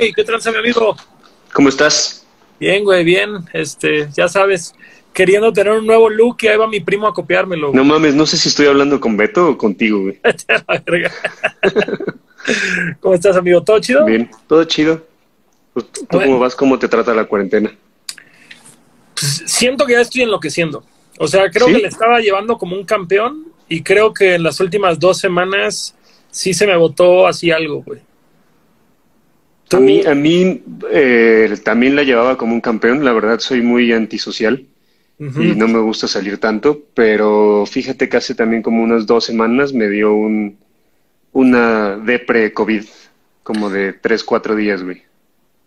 güey? ¿Qué tranza, mi amigo? ¿Cómo estás? Bien, güey, bien. Este, ya sabes, queriendo tener un nuevo look y ahí va mi primo a copiármelo. No mames, no sé si estoy hablando con Beto o contigo, güey. ¿Cómo estás, amigo? ¿Todo chido? Bien, todo chido. ¿Tú cómo vas? ¿Cómo te trata la cuarentena? Pues, siento que ya estoy enloqueciendo. O sea, creo que le estaba llevando como un campeón y creo que en las últimas dos semanas sí se me botó así algo, güey. A mí, a mí eh, también la llevaba como un campeón. La verdad, soy muy antisocial y no me gusta salir tanto. Pero fíjate que hace también como unas dos semanas me dio un, una depre COVID, como de tres, cuatro días, güey.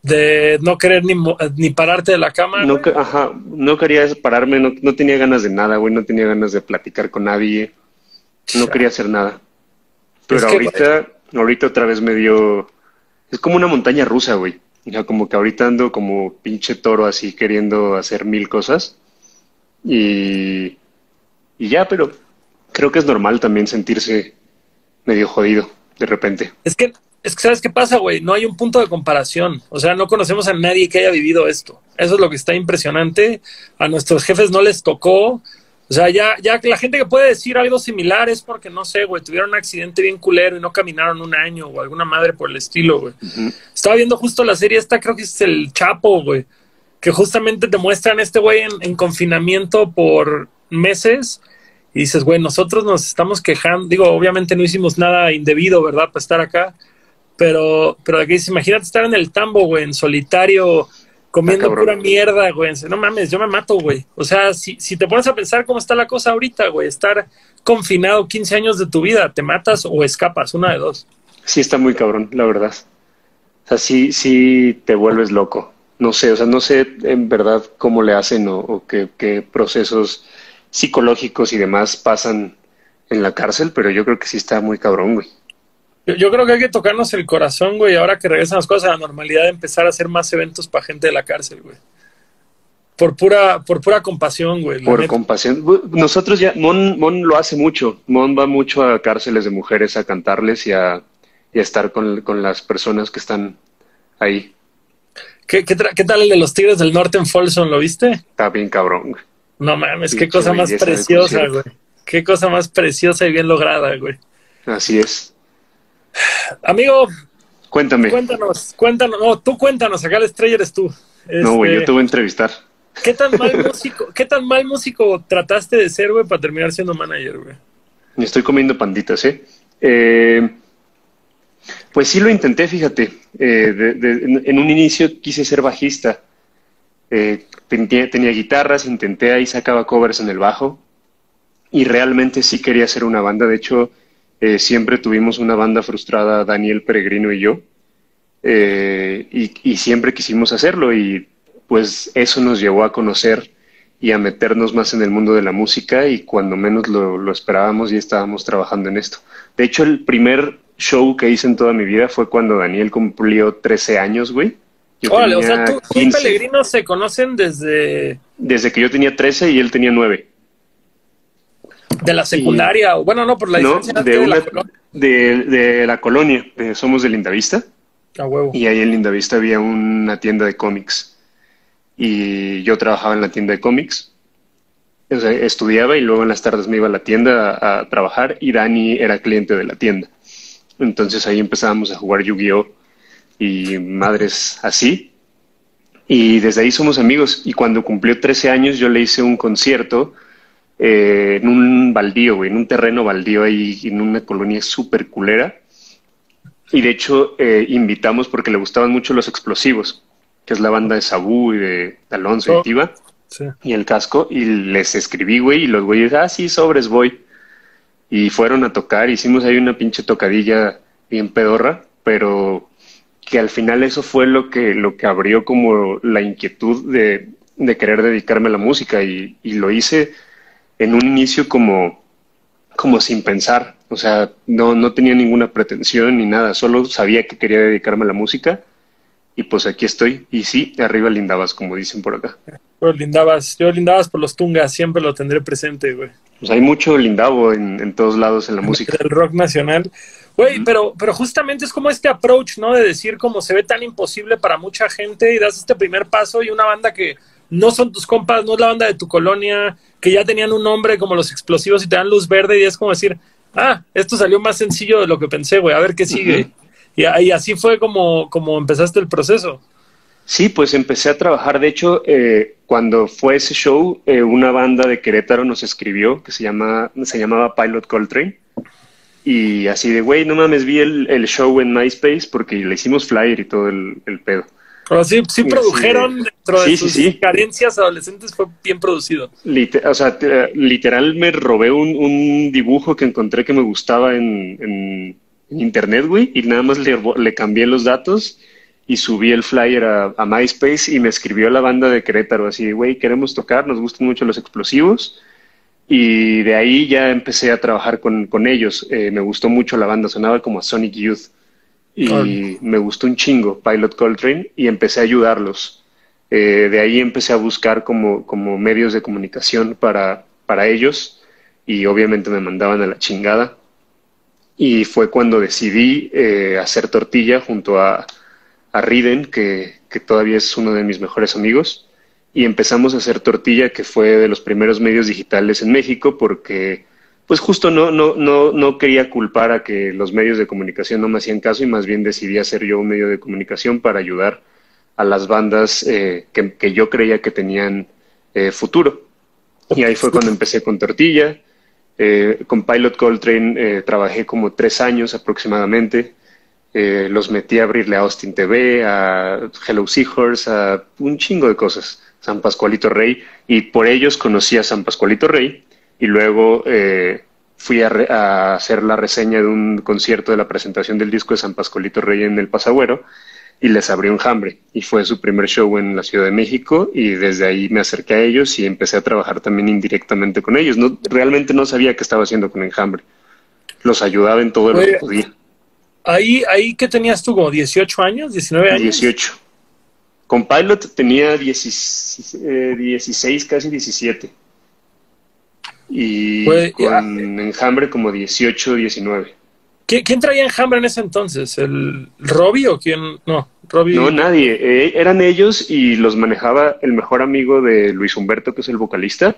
De no querer ni, ni pararte de la cama. No, ajá, no quería pararme, no, no tenía ganas de nada, güey, no tenía ganas de platicar con nadie, no quería hacer nada. Pero ahorita, ahorita otra vez me dio es como una montaña rusa, güey. Sea, como que ahorita ando como pinche toro así queriendo hacer mil cosas. Y, y ya, pero creo que es normal también sentirse medio jodido de repente. Es que, es que ¿sabes qué pasa, güey? No hay un punto de comparación. O sea, no conocemos a nadie que haya vivido esto. Eso es lo que está impresionante. A nuestros jefes no les tocó. O sea, ya, ya la gente que puede decir algo similar es porque, no sé, güey, tuvieron un accidente bien culero y no caminaron un año o alguna madre por el estilo, güey. Estaba viendo justo la serie esta, creo que es El Chapo, güey, que justamente te muestran este güey en, confinamiento por meses y dices, güey, nosotros nos estamos quejando, digo, obviamente no hicimos nada indebido, ¿verdad?, para estar acá, pero, pero aquí dices, imagínate estar en el tambo, güey, en solitario, comiendo pura mierda, güey. No mames, yo me mato, güey. O sea, si, si te pones a pensar cómo está la cosa ahorita, güey, estar confinado 15 años de tu vida, te matas o escapas, una de dos. Sí, está muy cabrón, la verdad. O sea, sí, sí te vuelves loco. No sé, o sea, no sé en verdad cómo le hacen o, qué, qué procesos psicológicos y demás pasan en la cárcel, pero yo creo que sí está muy cabrón, güey. Yo, creo que hay que tocarnos el corazón, güey, ahora que regresan las cosas a la normalidad, de empezar a hacer más eventos para gente de la cárcel, güey. Por pura, por pura compasión, güey. Por compasión. Nosotros ya, Mon, Mon lo hace mucho. Mon va mucho a cárceles de mujeres a cantarles y a, y a estar con, con, las personas que están ahí. ¿Qué, qué, qué tal el de los Tigres del Norte en Folsom? ¿Lo viste? Está bien cabrón, güey. No mames, qué cosa más preciosa, güey. Qué cosa más preciosa y bien lograda, güey. Así es. Amigo, cuéntame. Cuéntanos, cuéntanos, no, tú cuéntanos, acá el estrella eres tú. no, güey, yo este, te voy a entrevistar. ¿Qué tan mal músico, qué tan mal músico trataste de ser, güey, para terminar siendo manager, güey? Estoy comiendo panditas, ¿eh? eh pues sí lo intenté, fíjate. Eh, en, un inicio quise ser bajista. Eh, tenía, tenía, guitarras, intenté ahí, sacaba covers en el bajo. Y realmente sí quería hacer una banda. De hecho, eh, siempre tuvimos una banda frustrada, Daniel Peregrino y yo, eh, y, siempre quisimos hacerlo y pues eso nos llevó a conocer y a meternos más en el mundo de la música y cuando menos lo, esperábamos y estábamos trabajando en esto. De hecho, el primer show que hice en toda mi vida fue cuando Daniel cumplió 13 años, güey. Órale, o sea, tú, y Peregrino se conocen desde... Desde que yo tenía 13 y él tenía 9 de la secundaria, bueno, no, por la no, de, la de, la colonia, somos de Lindavista. A huevo. Y ahí en Lindavista había una tienda de cómics. Y yo trabajaba en la tienda de cómics. O sea, estudiaba y luego en las tardes me iba a la tienda a, trabajar y Dani era cliente de la tienda. Entonces ahí empezábamos a jugar Yu-Gi-Oh! y madres así. Y desde ahí somos amigos. Y cuando cumplió 13 años yo le hice un concierto eh, en un baldío, güey, en un terreno baldío ahí, en una colonia súper culera. Y de hecho eh, invitamos porque le gustaban mucho los explosivos, que es la banda de Sabú y de Alonso y oh, Tiva. Y el casco, y les escribí, güey, y los güeyes, ah, sí, sobres, voy. Y fueron a tocar, hicimos ahí una pinche tocadilla bien pedorra, pero que al final eso fue lo que, lo que abrió como la inquietud de, de querer dedicarme a la música y, y lo hice en un inicio como, como sin pensar, o sea, no, no tenía ninguna pretensión ni nada, solo sabía que quería dedicarme a la música y pues aquí estoy. Y sí, arriba lindabas, como dicen por acá. Pues lindabas, yo lindabas por los tungas, siempre lo tendré presente, güey. Pues hay mucho lindabo en, en todos lados en la música. El rock nacional. Güey, pero, pero justamente es como este approach, ¿no? De decir como se ve tan imposible para mucha gente y das este primer paso y una banda que no son tus compas, no es la banda de tu colonia, que ya tenían un nombre como los explosivos y te dan luz verde y es como decir, ah, esto salió más sencillo de lo que pensé, güey, a ver qué sigue. y, y, así fue como, como empezaste el proceso. Sí, pues empecé a trabajar. De hecho, eh, cuando fue ese show, eh, una banda de Querétaro nos escribió que se, llama, se llamaba Pilot Coltrane. Y así de, güey, no mames, vi el, el, show en MySpace porque le hicimos flyer y todo el, el pedo. Pero sí, sí produjeron dentro de sus carencias adolescentes, fue bien producido. o sea, literal me robé un, un, dibujo que encontré que me gustaba en, en, internet, güey, y nada más le, le, cambié los datos y subí el flyer a, a, MySpace y me escribió la banda de Querétaro, así, güey, queremos tocar, nos gustan mucho los explosivos. Y de ahí ya empecé a trabajar con, con ellos. Eh, me gustó mucho la banda, sonaba como a Sonic Youth y me gustó un chingo Pilot Coltrane y empecé a ayudarlos. Eh, de ahí empecé a buscar como, como medios de comunicación para, para ellos y obviamente me mandaban a la chingada. Y fue cuando decidí eh, hacer tortilla junto a, a Riden, que, que, todavía es uno de mis mejores amigos, y empezamos a hacer tortilla, que fue de los primeros medios digitales en México, porque pues justo no, no, no, no quería culpar a que los medios de comunicación no me hacían caso y más bien decidí hacer yo un medio de comunicación para ayudar a las bandas eh, que, que, yo creía que tenían eh, futuro. Y ahí fue cuando empecé con Tortilla. Eh, con Pilot Coltrane trabajé como tres años aproximadamente. los metí a abrirle a Austin TV, a Hello Seahorse, a un chingo de cosas. San Pascualito Rey. Y por ellos conocí a San Pascualito Rey y luego eh, fui a, hacer la reseña de un concierto de la presentación del disco de San Pascualito Rey en el Pasagüero y les abrí un jambre y fue su primer show en la Ciudad de México y desde ahí me acerqué a ellos y empecé a trabajar también indirectamente con ellos. No, realmente no sabía qué estaba haciendo con Enjambre. Los ayudaba en todo lo que podía. Ahí, ahí que tenías tú como 18 años, 19 años. 18. Con Pilot tenía 16, eh, 16 casi 17 y con Enjambre como 18, 19. ¿Quién traía Enjambre en ese entonces? ¿El Robbie o quién? No, Robbie. No, nadie. Eh, eran ellos y los manejaba el mejor amigo de Luis Humberto, que es el vocalista,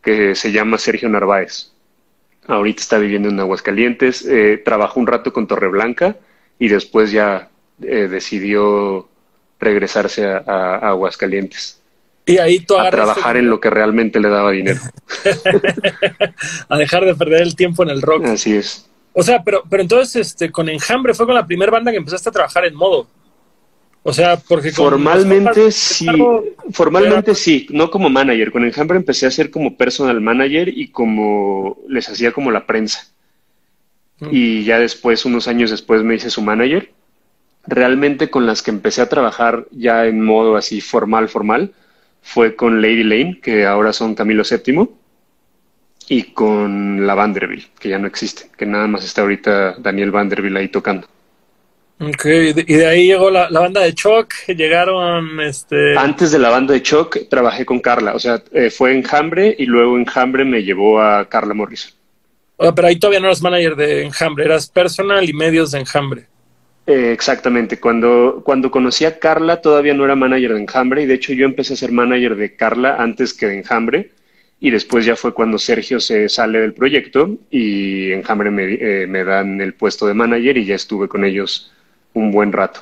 que se llama Sergio Narváez. Ahorita está viviendo en Aguascalientes. Eh, trabajó un rato con Torreblanca y después ya eh, decidió regresarse a Aguascalientes. Y ahí tú a trabajar en lo que realmente le daba dinero. a dejar de perder el tiempo en el rock. Así es. O sea, pero, pero entonces este, con Enjambre fue con la primera banda que empezaste a trabajar en modo. O sea, porque... Formalmente sí, formalmente sí, no como manager. Con Enjambre empecé a ser como personal manager y como les hacía como la prensa. Mm. Y ya después, unos años después, me hice su manager. Realmente con las que empecé a trabajar ya en modo así formal, formal, fue con Lady Lane, que ahora son Camilo VII, y con la Vanderbilt, que ya no existe, que nada más está ahorita Daniel Vanderbilt ahí tocando. Ok, y de ahí llegó la, banda de Choc, llegaron este... Antes de la banda de Choc trabajé con Carla, o sea, eh, fue Enjambre y luego Enjambre me llevó a Carla Morrison. pero ahí todavía no eras manager de Enjambre, eras personal y medios de Enjambre. Eh, exactamente. Cuando, cuando conocí a Carla todavía no era manager de Enjambre y de hecho yo empecé a ser manager de Carla antes que de Enjambre y después ya fue cuando Sergio se sale del proyecto y Enjambre me, eh, me dan el puesto de manager y ya estuve con ellos un buen rato.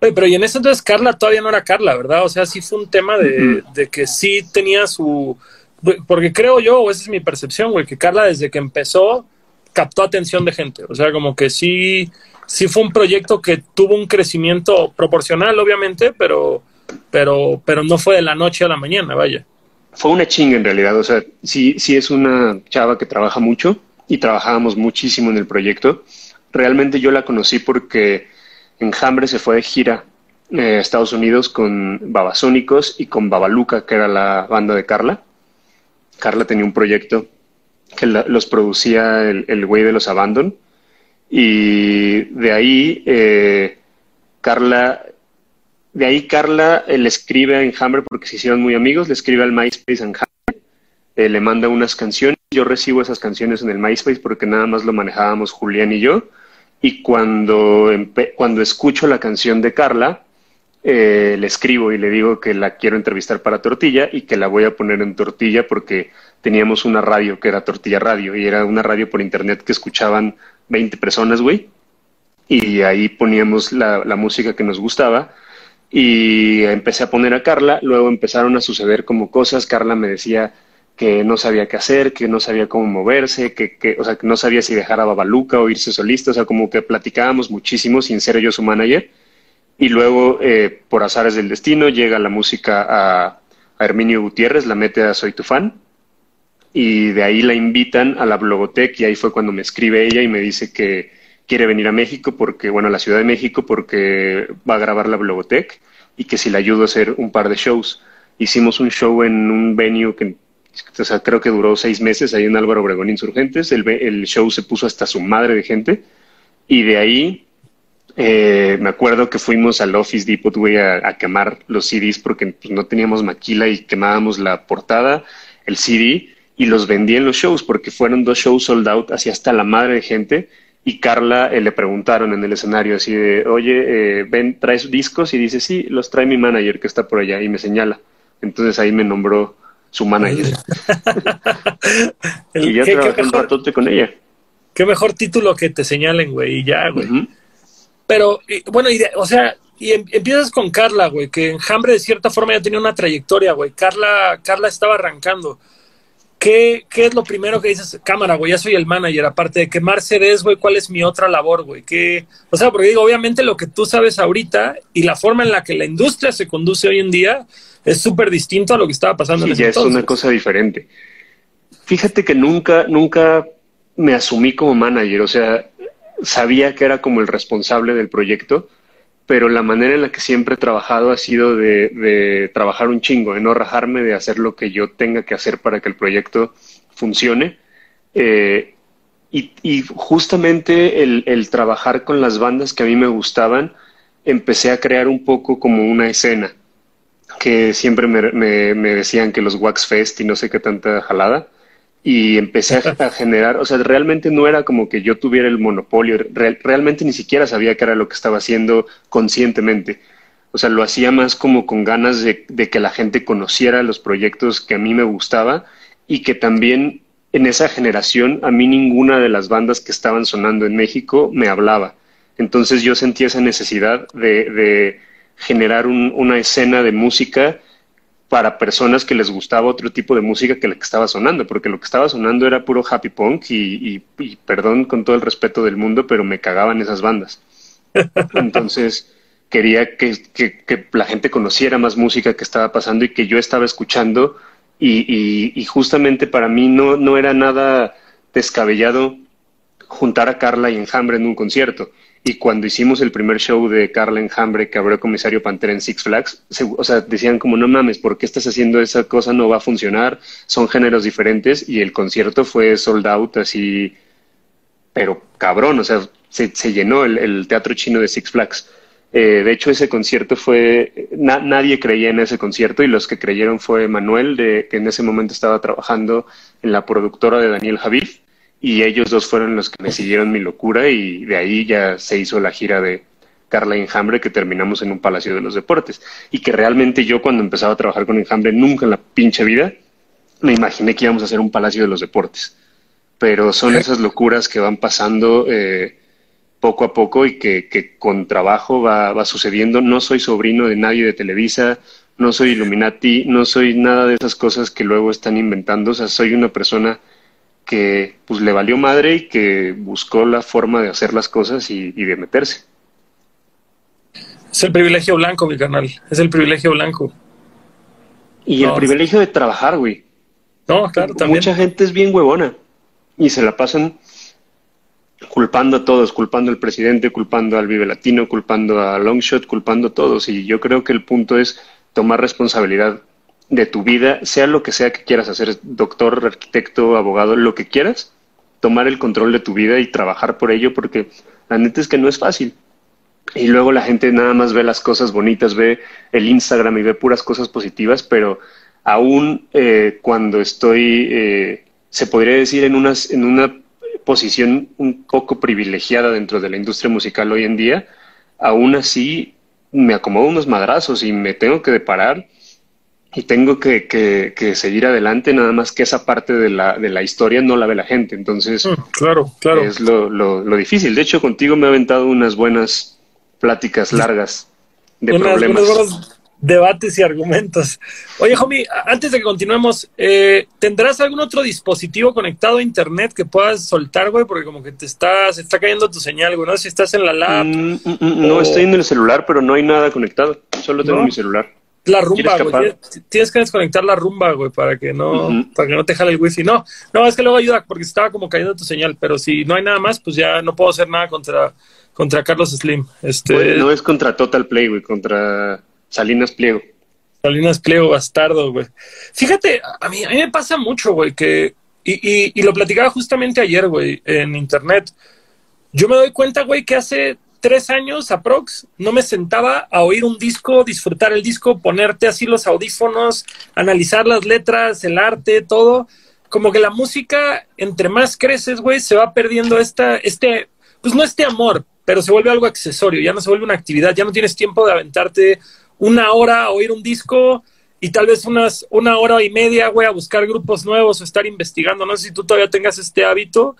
Oye, pero y en ese entonces Carla todavía no era Carla, ¿verdad? O sea, sí fue un tema de, de que sí tenía su... Porque creo yo, o esa es mi percepción, güey, que Carla desde que empezó captó atención de gente. O sea, como que sí sí fue un proyecto que tuvo un crecimiento proporcional, obviamente, pero, pero, pero no fue de la noche a la mañana, vaya. Fue una chinga en realidad, o sea, sí, sí es una chava que trabaja mucho y trabajábamos muchísimo en el proyecto. Realmente yo la conocí porque Enjambre se fue de gira eh, a Estados Unidos con Babasónicos y con Babaluca, que era la banda de Carla. Carla tenía un proyecto que los producía el, el güey de los Abandon y de ahí, eh, Carla, de ahí Carla eh, le escribe a Enjambre porque se hicieron muy amigos, le escribe al MySpace Enjambre, eh, le manda unas canciones, yo recibo esas canciones en el MySpace porque nada más lo manejábamos Julián y yo, y cuando, cuando escucho la canción de Carla, eh, le escribo y le digo que la quiero entrevistar para Tortilla y que la voy a poner en Tortilla porque teníamos una radio que era Tortilla Radio y era una radio por internet que escuchaban 20 personas, güey. Y ahí poníamos la, música que nos gustaba. Y empecé a poner a Carla, luego empezaron a suceder como cosas, Carla me decía que no sabía qué hacer, que no sabía cómo moverse, que, que, o sea, que no sabía si dejar a Babaluca o irse solista, o sea, como que platicábamos muchísimo sin ser yo su manager. Y luego, eh, por azares del destino, llega la música a, a, Herminio Gutiérrez, la mete a Soy tu fan, y de ahí la invitan a la Blogotech, y ahí fue cuando me escribe ella y me dice que quiere venir a México, porque, bueno, a la Ciudad de México, porque va a grabar la Blogotech, y que si le ayudo a hacer un par de shows. Hicimos un show en un venue que o sea, creo que duró seis meses ahí en Álvaro Obregón Insurgentes. El, el show se puso hasta su madre de gente. Y de ahí eh, me acuerdo que fuimos al Office Depot, güey, a, quemar los CDs porque pues, no teníamos maquila y quemábamos la portada, el CD, y los vendí en los shows porque fueron dos shows sold out, así hasta la madre de gente. Y Carla eh, le preguntaron en el escenario así de, oye, eh, ven, ¿traes discos? Y dice, sí, los trae mi manager que está por allá y me señala. Entonces ahí me nombró su manager. y ya trabajé un ratote con ella. Qué mejor título que te señalen, güey, y ya, güey. Pero, bueno, y o sea, y em, empiezas con Carla, güey, que Enjambre de cierta forma ya tenía una trayectoria, güey. Carla, Carla estaba arrancando. ¿Qué, ¿Qué es lo primero que dices? Cámara, güey, ya soy el manager. Aparte de quemar CDs, güey, ¿cuál es mi otra labor, güey? ¿Qué? O sea, porque digo, obviamente lo que tú sabes ahorita y la forma en la que la industria se conduce hoy en día, es súper distinto a lo que estaba pasando sí, en ese ya es una cosa diferente. Fíjate que nunca, nunca me asumí como manager, o sea, sabía que era como el responsable del proyecto, pero la manera en la que siempre he trabajado ha sido de, de trabajar un chingo, de no rajarme, de hacer lo que yo tenga que hacer para que el proyecto funcione. Eh, y, justamente el, el, trabajar con las bandas que a mí me gustaban, empecé a crear un poco como una escena que siempre me, me, decían que los Wax Fest y no sé qué tanta jalada. Y empecé a, generar, o sea, realmente no era como que yo tuviera el monopolio, realmente ni siquiera sabía qué era lo que estaba haciendo conscientemente. O sea, lo hacía más como con ganas de, de que la gente conociera los proyectos que a mí me gustaba y que también en esa generación a mí ninguna de las bandas que estaban sonando en México me hablaba. Entonces yo sentía esa necesidad de, de generar un, una escena de música para personas que les gustaba otro tipo de música que la que estaba sonando, porque lo que estaba sonando era puro happy punk y, y, perdón con todo el respeto del mundo, pero me cagaban esas bandas. Entonces quería que, que, que, la gente conociera más música que estaba pasando y que yo estaba escuchando y, y justamente para mí no, no era nada descabellado juntar a Carla y Enjambre en un concierto. Y cuando hicimos el primer show de Carla Enjambre que abrió Comisario Pantera en Six Flags, o sea, decían como, no mames, ¿por qué estás haciendo esa cosa? No va a funcionar, son géneros diferentes y el concierto fue sold out así, pero cabrón, o sea, se, llenó el, teatro chino de Six Flags. Eh, de hecho, ese concierto fue, na, nadie creía en ese concierto y los que creyeron fue Manuel, de, que en ese momento estaba trabajando en la productora de Daniel Javif y ellos dos fueron los que me siguieron mi locura y de ahí ya se hizo la gira de Carla Enjambre que terminamos en un Palacio de los Deportes. Y que realmente yo cuando empezaba a trabajar con Enjambre nunca en la pinche vida me imaginé que íbamos a hacer un Palacio de los Deportes. Pero son esas locuras que van pasando eh, poco a poco y que, que con trabajo va, va sucediendo. No soy sobrino de nadie de Televisa no soy Illuminati no soy nada de esas cosas que luego están inventando. O sea soy una persona que pues le valió madre y que buscó la forma de hacer las cosas y, y de meterse. Es el privilegio blanco, mi canal. Es el privilegio blanco. Y no, el privilegio de trabajar, güey. No, claro, también. Mucha gente es bien huevona y se la pasan culpando a todos, culpando al presidente, culpando al Vive Latino, culpando a Longshot, culpando a todos. Y yo creo que el punto es tomar responsabilidad de tu vida, sea lo que sea que quieras hacer, doctor, arquitecto, abogado, lo que quieras, tomar el control de tu vida y trabajar por ello, porque la neta es que no es fácil. Y luego la gente nada más ve las cosas bonitas, ve el Instagram y ve puras cosas positivas, pero aún eh, cuando estoy, eh, se podría decir, en, en una posición un poco privilegiada dentro de la industria musical hoy en día, aún así me acomodo unos madrazos y me tengo que deparar y tengo que, que, seguir adelante, nada más que esa parte de la, de la historia no la ve la gente. Entonces, mm, claro, claro. es lo, lo, lo, difícil. De hecho, contigo me he aventado unas buenas pláticas largas de problemas debates y argumentos. Oye, homie, antes de que continuemos, eh, ¿tendrás algún otro dispositivo conectado a internet que puedas soltar, güey? Porque como que te estás, está cayendo tu señal, güey, ¿no? Si estás en la lab. Mm, mm, mm, no, estoy en el celular, pero no hay nada conectado. Solo tengo mi celular. La rumba, güey. Tienes, que desconectar la rumba, güey, para que no, para que no te jale el wifi. No, no, es que luego ayuda porque estaba como cayendo tu señal, pero si no hay nada más, pues ya no puedo hacer nada contra, contra Carlos Slim. Este... no es contra Total Play, güey, contra Salinas Pliego. Salinas Pliego, bastardo, güey. Fíjate, a mí, a mí me pasa mucho, güey, que. Y, y, y lo platicaba justamente ayer, güey, en internet. Yo me doy cuenta, güey, que hace tres años aprox no me sentaba a oír un disco, disfrutar el disco, ponerte así los audífonos, analizar las letras, el arte, todo. Como que la música, entre más creces, güey, se va perdiendo esta, este, pues no este amor, pero se vuelve algo accesorio, ya no se vuelve una actividad, ya no tienes tiempo de aventarte una hora a oír un disco y tal vez unas, una hora y media, güey, a buscar grupos nuevos o estar investigando. No sé si tú todavía tengas este hábito.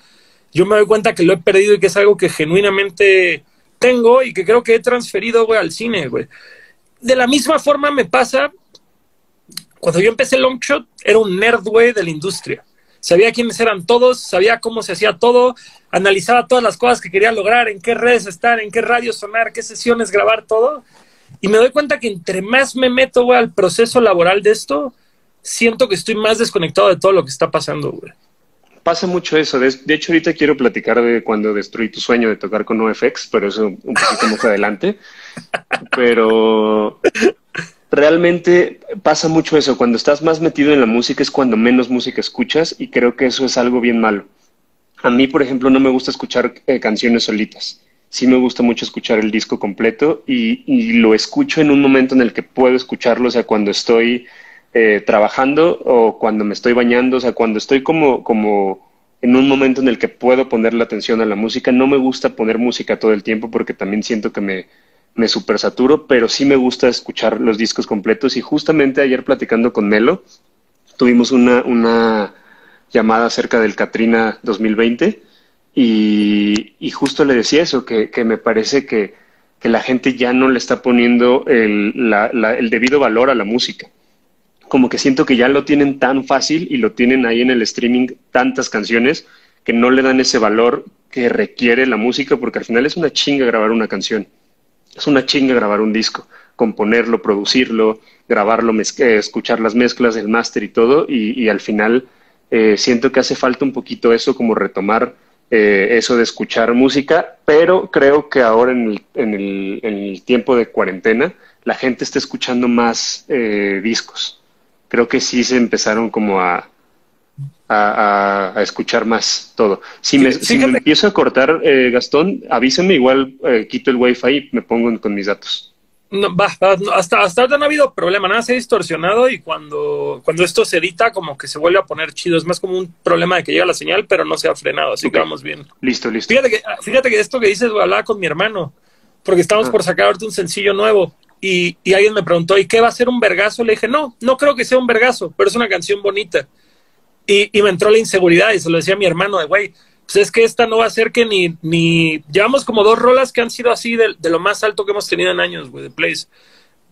Yo me doy cuenta que lo he perdido y que es algo que genuinamente tengo y que creo que he transferido, güey, al cine, güey. De la misma forma me pasa cuando yo empecé Longshot, era un nerd, güey, de la industria. Sabía quiénes eran todos, sabía cómo se hacía todo, analizaba todas las cosas que quería lograr, en qué redes estar, en qué radio sonar, qué sesiones grabar, todo. Y me doy cuenta que entre más me meto, güey, al proceso laboral de esto, siento que estoy más desconectado de todo lo que está pasando, güey. Pasa mucho eso. De, hecho, ahorita quiero platicar de cuando destruí tu sueño de tocar con NoFX, pero eso un poquito más adelante. Pero realmente pasa mucho eso. Cuando estás más metido en la música es cuando menos música escuchas y creo que eso es algo bien malo. A mí, por ejemplo, no me gusta escuchar eh, canciones solitas sí me gusta mucho escuchar el disco completo y, lo escucho en un momento en el que puedo escucharlo, o sea, cuando estoy eh, trabajando o cuando me estoy bañando, o sea, cuando estoy como, como en un momento en el que puedo ponerle atención a la música. No me gusta poner música todo el tiempo porque también siento que me, me super saturo, pero sí me gusta escuchar los discos completos y justamente ayer platicando con Melo, tuvimos una, una llamada acerca del Katrina 2020 y, justo le decía eso, que, me parece que, la gente ya no le está poniendo el, el, debido valor a la música. Como que siento que ya lo tienen tan fácil y lo tienen ahí en el streaming tantas canciones que no le dan ese valor que requiere la música, porque al final es una chinga grabar una canción. Es una chinga grabar un disco, componerlo, producirlo, grabarlo, eh, escuchar las mezclas, el máster y todo, y, al final eh, siento que hace falta un poquito eso, como retomar eh, eso de escuchar música, pero creo que ahora en el, en el, en el tiempo de cuarentena la gente está escuchando más eh, discos. Creo que sí se empezaron como a, a, a, escuchar más todo. Si me, si me empiezo a cortar, eh, Gastón, avísame, igual quito el wifi y me pongo con mis datos. No, va, hasta, hasta ahora no ha habido problema, nada se ha distorsionado y cuando, cuando esto se edita como que se vuelve a poner chido, es más como un problema de que llega la señal, pero no se ha frenado, así que vamos bien. Listo, listo. Fíjate que, fíjate que esto que dices, hablaba con mi hermano, porque estamos ah. por sacar ahorita un sencillo nuevo y, y alguien me preguntó, ¿y qué va a ser un vergazo? Le dije, no, no creo que sea un vergazo, pero es una canción bonita. Y, y me entró la inseguridad y se lo decía a mi hermano de, güey, pues es que esta no va a ser que ni, ni, llevamos como dos rolas que han sido así de, lo más alto que hemos tenido en años, güey, de plays.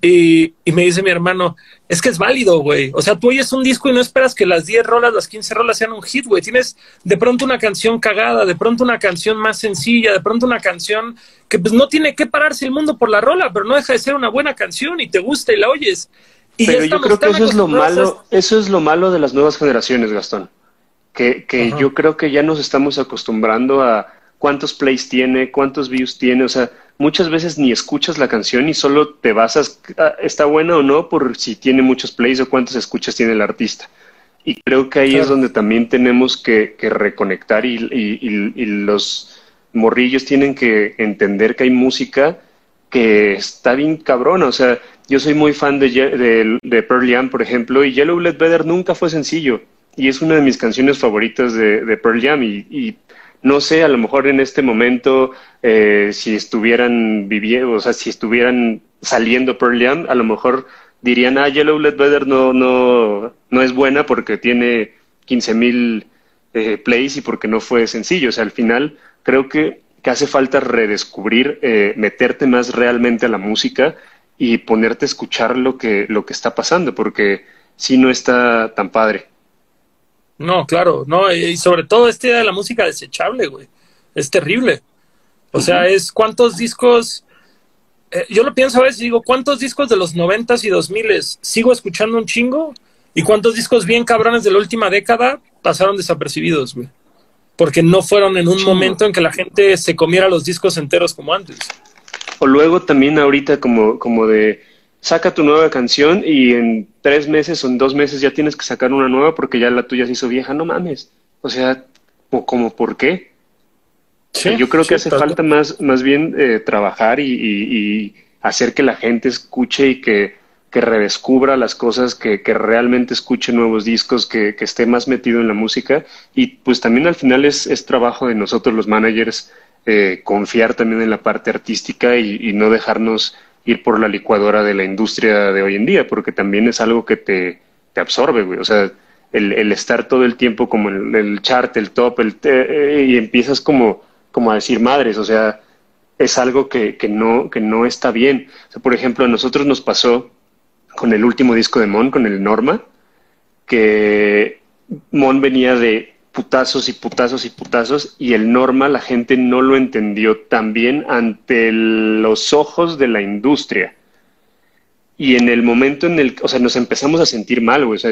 Y, y, me dice mi hermano, es que es válido, güey. O sea, tú oyes un disco y no esperas que las 10 rolas, las 15 rolas sean un hit, güey. Tienes de pronto una canción cagada, de pronto una canción más sencilla, de pronto una canción que pues no tiene que pararse el mundo por la rola, pero no deja de ser una buena canción y te gusta y la oyes. Y pero yo creo que eso es lo malo, eso es lo malo de las nuevas generaciones, Gastón que, yo creo que ya nos estamos acostumbrando a cuántos plays tiene, cuántos views tiene, o sea, muchas veces ni escuchas la canción y solo te basas, ah, está buena o no, por si tiene muchos plays o cuántos escuchas tiene el artista. Y creo que ahí es donde también tenemos que, reconectar y, los morrillos tienen que entender que hay música que está bien cabrona. O sea, yo soy muy fan de, de, de Pearl Jam, por ejemplo, y Yellow Let Better nunca fue sencillo y es una de mis canciones favoritas de, Pearl Jam y, no sé, a lo mejor en este momento, eh, si estuvieran viviendo, o sea, si estuvieran saliendo Pearl Jam, a lo mejor dirían, ah, Yellow Led Better no, no, no es buena porque tiene 15 mil eh, plays y porque no fue sencillo. O sea, al final creo que, que hace falta redescubrir, eh, meterte más realmente a la música y ponerte a escuchar lo que, lo que está pasando, porque si no está tan padre. No, claro, no, y sobre todo este de la música desechable, güey. Es terrible. O sea, es cuántos discos. Eh, yo lo pienso a veces y digo, ¿cuántos discos de los noventas y dos miles sigo escuchando un chingo? ¿Y cuántos discos bien cabrones de la última década pasaron desapercibidos, güey? Porque no fueron en un momento en que la gente se comiera los discos enteros como antes. O luego también ahorita como, como de saca tu nueva canción y en tres meses o en dos meses ya tienes que sacar una nueva porque ya la tuya se hizo vieja, no mames. O sea, como por qué? yo creo que hace falta más, más bien eh, trabajar y, hacer que la gente escuche y que, que redescubra las cosas, que, que, realmente escuche nuevos discos, que, que, esté más metido en la música. Y pues también al final es, es trabajo de nosotros los managers eh, confiar también en la parte artística y, no dejarnos ir por la licuadora de la industria de hoy en día, porque también es algo que te, te absorbe, güey. O sea, el, el, estar todo el tiempo como en el, chart, el top, el eh, y empiezas como, como a decir madres, o sea, es algo que, que, no, que no está bien. Por ejemplo, a nosotros nos pasó con el último disco de Mon, con el Norma, que Mon venía de putazos y putazos y putazos y el norma la gente no lo entendió tan bien ante los ojos de la industria. Y en el momento en el, o sea, nos empezamos a sentir mal, güey. O sea,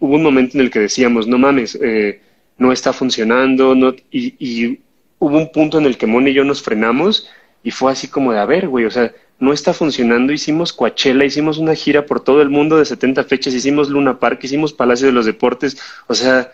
hubo un momento en el que decíamos, no mames, eh, no está funcionando, no, y, y, hubo un punto en el que Mon y yo nos frenamos y fue así como de, a ver, güey, o sea, no está funcionando. Hicimos Coachella, hicimos una gira por todo el mundo de 70 fechas, hicimos Luna Park, hicimos Palacio de los Deportes, o sea,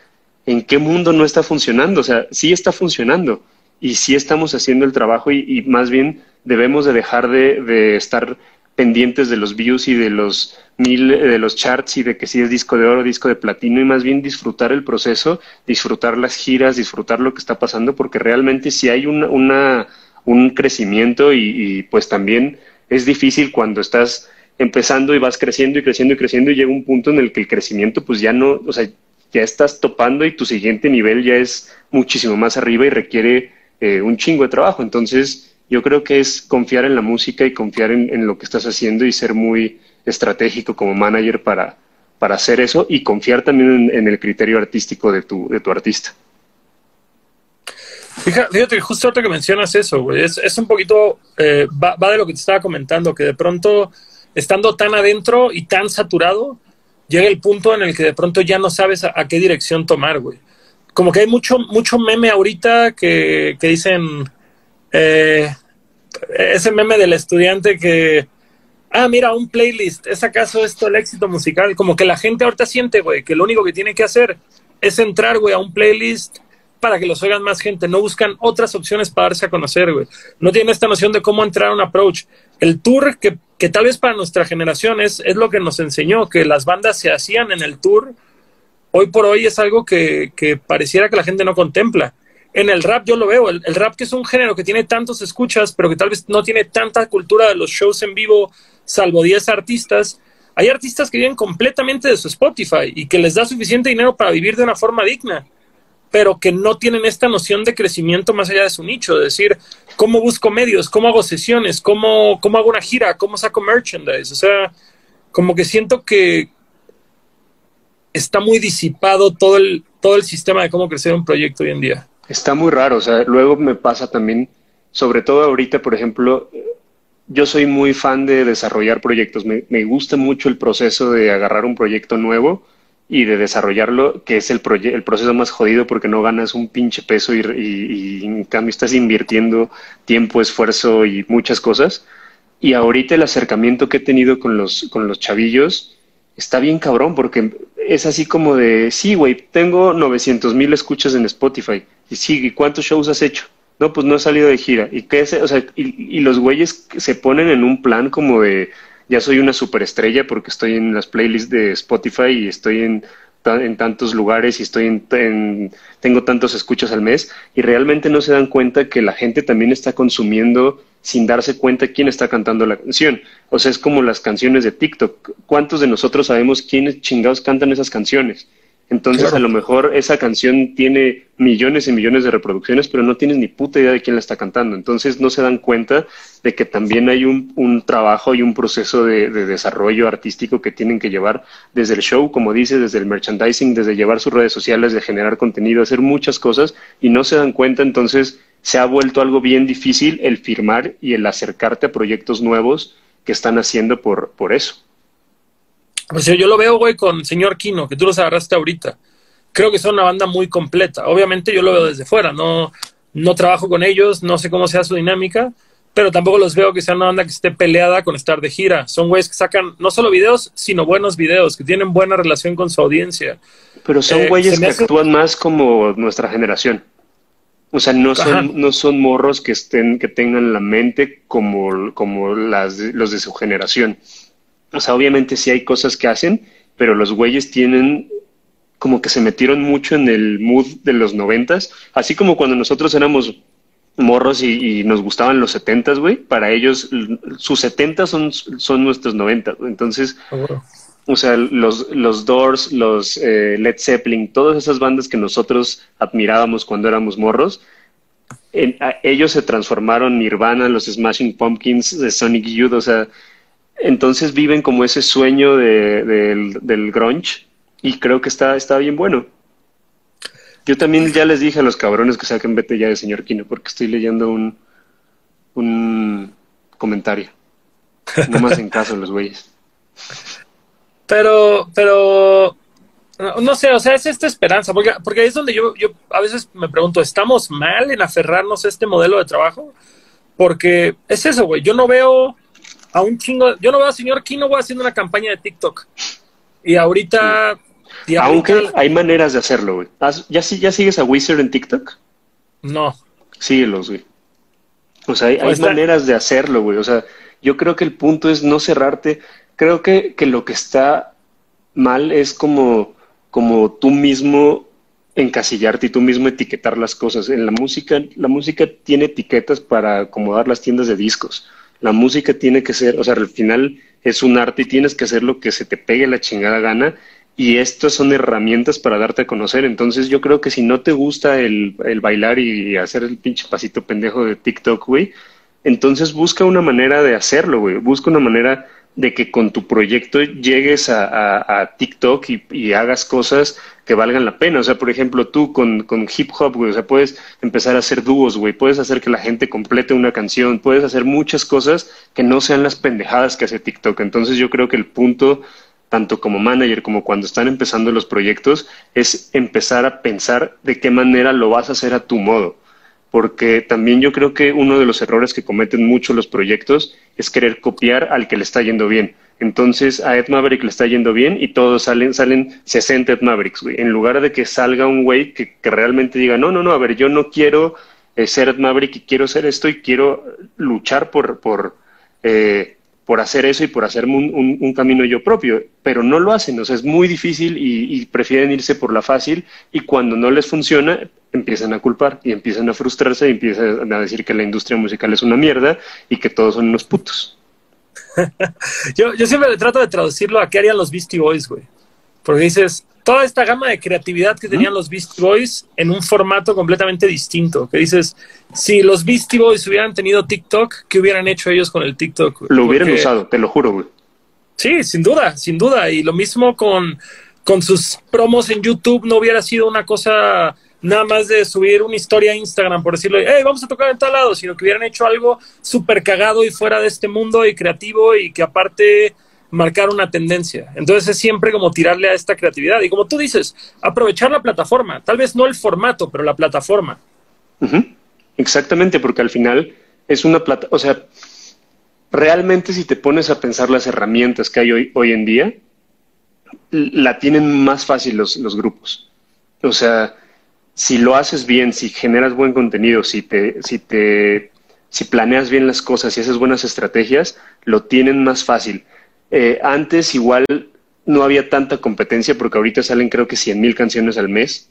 ¿en qué mundo no está funcionando? O sea, sí está funcionando y sí estamos haciendo el trabajo y, más bien debemos de dejar de, estar pendientes de los views y de los mil, de los charts y de que si es disco de oro, disco de platino y más bien disfrutar el proceso, disfrutar las giras, disfrutar lo que está pasando porque realmente si hay una, un crecimiento y, y pues también es difícil cuando estás empezando y vas creciendo y creciendo y creciendo y llega un punto en el que el crecimiento pues ya no, o sea, ya estás topando y tu siguiente nivel ya es muchísimo más arriba y requiere eh, un chingo de trabajo. Entonces, yo creo que es confiar en la música y confiar en, lo que estás haciendo y ser muy estratégico como manager para, para hacer eso y confiar también en, el criterio artístico de tu, de tu artista. Fíjate, justo ahorita que mencionas eso, güey, es, es un poquito, eh, va, va, de lo que te estaba comentando, que de pronto, estando tan adentro y tan saturado, llega el punto en el que de pronto ya no sabes a, qué dirección tomar, güey. Como que hay mucho, mucho meme ahorita que, que dicen, eh, ese meme del estudiante que, ah, mira, un playlist, ¿es acaso esto el éxito musical? Como que la gente ahorita siente, güey, que lo único que tiene que hacer es entrar, güey, a un playlist para que los oigan más gente. No buscan otras opciones para darse a conocer, güey. No tienen esta noción de cómo entrar a un approach. El tour que que tal vez para nuestra generación es, es lo que nos enseñó, que las bandas se hacían en el tour, hoy por hoy es algo que, pareciera que la gente no contempla. En el rap yo lo veo, el, rap que es un género que tiene tantos escuchas, pero que tal vez no tiene tanta cultura de los shows en vivo, salvo 10 artistas, hay artistas que viven completamente de su Spotify y que les da suficiente dinero para vivir de una forma digna pero que no tienen esta noción de crecimiento más allá de su nicho, de decir, ¿cómo busco medios? ¿Cómo hago sesiones? ¿Cómo, cómo hago una gira? ¿Cómo saco merchandise? O sea, como que siento que está muy disipado todo el, todo el sistema de cómo crecer un proyecto hoy en día. Está muy raro, o sea, luego me pasa también, sobre todo ahorita, por ejemplo, yo soy muy fan de desarrollar proyectos, me, me gusta mucho el proceso de agarrar un proyecto nuevo, y de desarrollarlo, que es el, el proceso más jodido porque no ganas un pinche peso y, y, en cambio estás invirtiendo tiempo, esfuerzo y muchas cosas. Y ahorita el acercamiento que he tenido con los, con los chavillos está bien cabrón porque es así como de, sí, güey, tengo 900 mil escuchas en Spotify. Y sí, ¿y cuántos shows has hecho? No, pues no he salido de gira. ¿Y qué es? O sea, y, y los güeyes se ponen en un plan como de ya soy una superestrella porque estoy en las playlists de Spotify y estoy en en tantos lugares y estoy en, tengo tantos escuchas al mes y realmente no se dan cuenta que la gente también está consumiendo sin darse cuenta quién está cantando la canción. O sea, es como las canciones de TikTok. ¿Cuántos de nosotros sabemos quiénes chingados cantan esas canciones? Entonces, a lo mejor esa canción tiene millones y millones de reproducciones, pero no tienes ni puta idea de quién la está cantando. Entonces, no se dan cuenta de que también hay un, un trabajo y un proceso de, desarrollo artístico que tienen que llevar desde el show, como dice, desde el merchandising, desde llevar sus redes sociales, de generar contenido, hacer muchas cosas y no se dan cuenta. Entonces, se ha vuelto algo bien difícil el firmar y el acercarte a proyectos nuevos que están haciendo por, por eso. Pues yo lo veo, güey, con Señor Kino, que tú los agarraste ahorita. Creo que son una banda muy completa. Obviamente yo lo veo desde fuera, no, no trabajo con ellos, no sé cómo sea su dinámica, pero tampoco los veo que sean una banda que esté peleada con estar de gira. Son güeyes que sacan no solo videos, sino buenos videos, que tienen buena relación con su audiencia. Pero son eh, güeyes que actúan más como nuestra generación. O sea, no son, no son morros que estén, que tengan la mente como, como las, los de su generación. O sea, obviamente sí hay cosas que hacen, pero los güeyes tienen como que se metieron mucho en el mood de los noventas, así como cuando nosotros éramos morros y, nos gustaban los setentas, güey, para ellos sus setentas son, son nuestros noventas, entonces, o sea, los, los Doors, los eh, Led Zeppelin, todas esas bandas que nosotros admirábamos cuando éramos morros, ellos se transformaron Nirvana, los Smashing Pumpkins, de Sonic Youth, o sea, entonces viven como ese sueño del, grunge y creo que está, está bien bueno. Yo también ya les dije a los cabrones que saquen vete ya de señor Kino porque estoy leyendo un, un comentario. No más en caso los güeyes. Pero, pero, no, sé, o sea, es esta esperanza, porque, porque ahí es donde yo, yo a veces me pregunto, ¿estamos mal en aferrarnos a este modelo de trabajo? Porque es eso, güey, yo no veo a un chingo. Yo no veo a señor Kino voy haciendo una campaña de TikTok. Y ahorita. Aunque hay maneras de hacerlo, güey. ¿Ya, ¿Ya sigues a Wizard en TikTok? No. Síguelos, güey. O sea, hay, pues maneras de hacerlo, güey. O sea, yo creo que el punto es no cerrarte. Creo que, que lo que está mal es como, como tú mismo encasillarte y tú mismo etiquetar las cosas. En la música, la música tiene etiquetas para acomodar las tiendas de discos. La música tiene que ser, o sea, al final es un arte y tienes que hacer lo que se te pegue la chingada gana. Y estas son herramientas para darte a conocer. Entonces yo creo que si no te gusta el, el bailar y hacer el pinche pasito pendejo de TikTok, güey, entonces busca una manera de hacerlo, güey. Busca una manera de que con tu proyecto llegues a, TikTok y, hagas cosas que valgan la pena. O sea, por ejemplo, tú con, hip hop, güey, o sea, puedes empezar a hacer dúos, güey, puedes hacer que la gente complete una canción, puedes hacer muchas cosas que no sean las pendejadas que hace TikTok. Entonces yo creo que el punto, tanto como manager como cuando están empezando los proyectos, es empezar a pensar de qué manera lo vas a hacer a tu modo porque también yo creo que uno de los errores que cometen mucho los proyectos es querer copiar al que le está yendo bien. Entonces a Ed Maverick le está yendo bien y todos salen, salen 60 Ed Mavericks, güey. En lugar de que salga un güey que, realmente diga, no, no, no, a ver, yo no quiero eh, ser Ed Maverick y quiero ser esto y quiero luchar por, por, eh, por hacer eso y por hacerme un, camino yo propio, pero no lo hacen, o sea, es muy difícil y, prefieren irse por la fácil y cuando no les funciona empiezan a culpar y empiezan a frustrarse y empiezan a decir que la industria musical es una mierda y que todos son unos putos. yo, yo siempre trato de traducirlo a qué harían los Beastie Boys, güey. Porque dices, toda esta gama de creatividad que tenían los Beastie Boys en un formato completamente distinto. Que dices, si los Beastie Boys hubieran tenido TikTok, ¿qué hubieran hecho ellos con el TikTok? Lo hubieran usado, te lo juro, güey. Sí, sin duda, sin duda. Y lo mismo con, con sus promos en YouTube, no hubiera sido una cosa nada más de subir una historia a Instagram, por decirlo, hey, vamos a tocar en tal lado, sino que hubieran hecho algo súper cagado y fuera de este mundo y creativo y que aparte marcar una tendencia. Entonces es siempre como tirarle a esta creatividad. Y como tú dices, aprovechar la plataforma. Tal vez no el formato, pero la plataforma. Exactamente, porque al final es una plata, o sea, realmente si te pones a pensar las herramientas que hay hoy, hoy en día, la tienen más fácil los, los grupos. O sea, si lo haces bien, si generas buen contenido, si te, si te, si planeas bien las cosas, si haces buenas estrategias, lo tienen más fácil. Eh, antes igual no había tanta competencia porque ahorita salen creo que 100 mil canciones al mes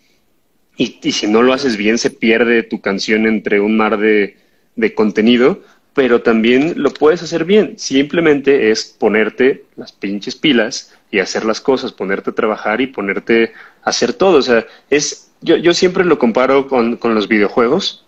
y, y, si no lo haces bien se pierde tu canción entre un mar de, de contenido, pero también lo puedes hacer bien. Simplemente es ponerte las pinches pilas y hacer las cosas, ponerte a trabajar y ponerte a hacer todo. O sea, es, yo, yo siempre lo comparo con, con los videojuegos.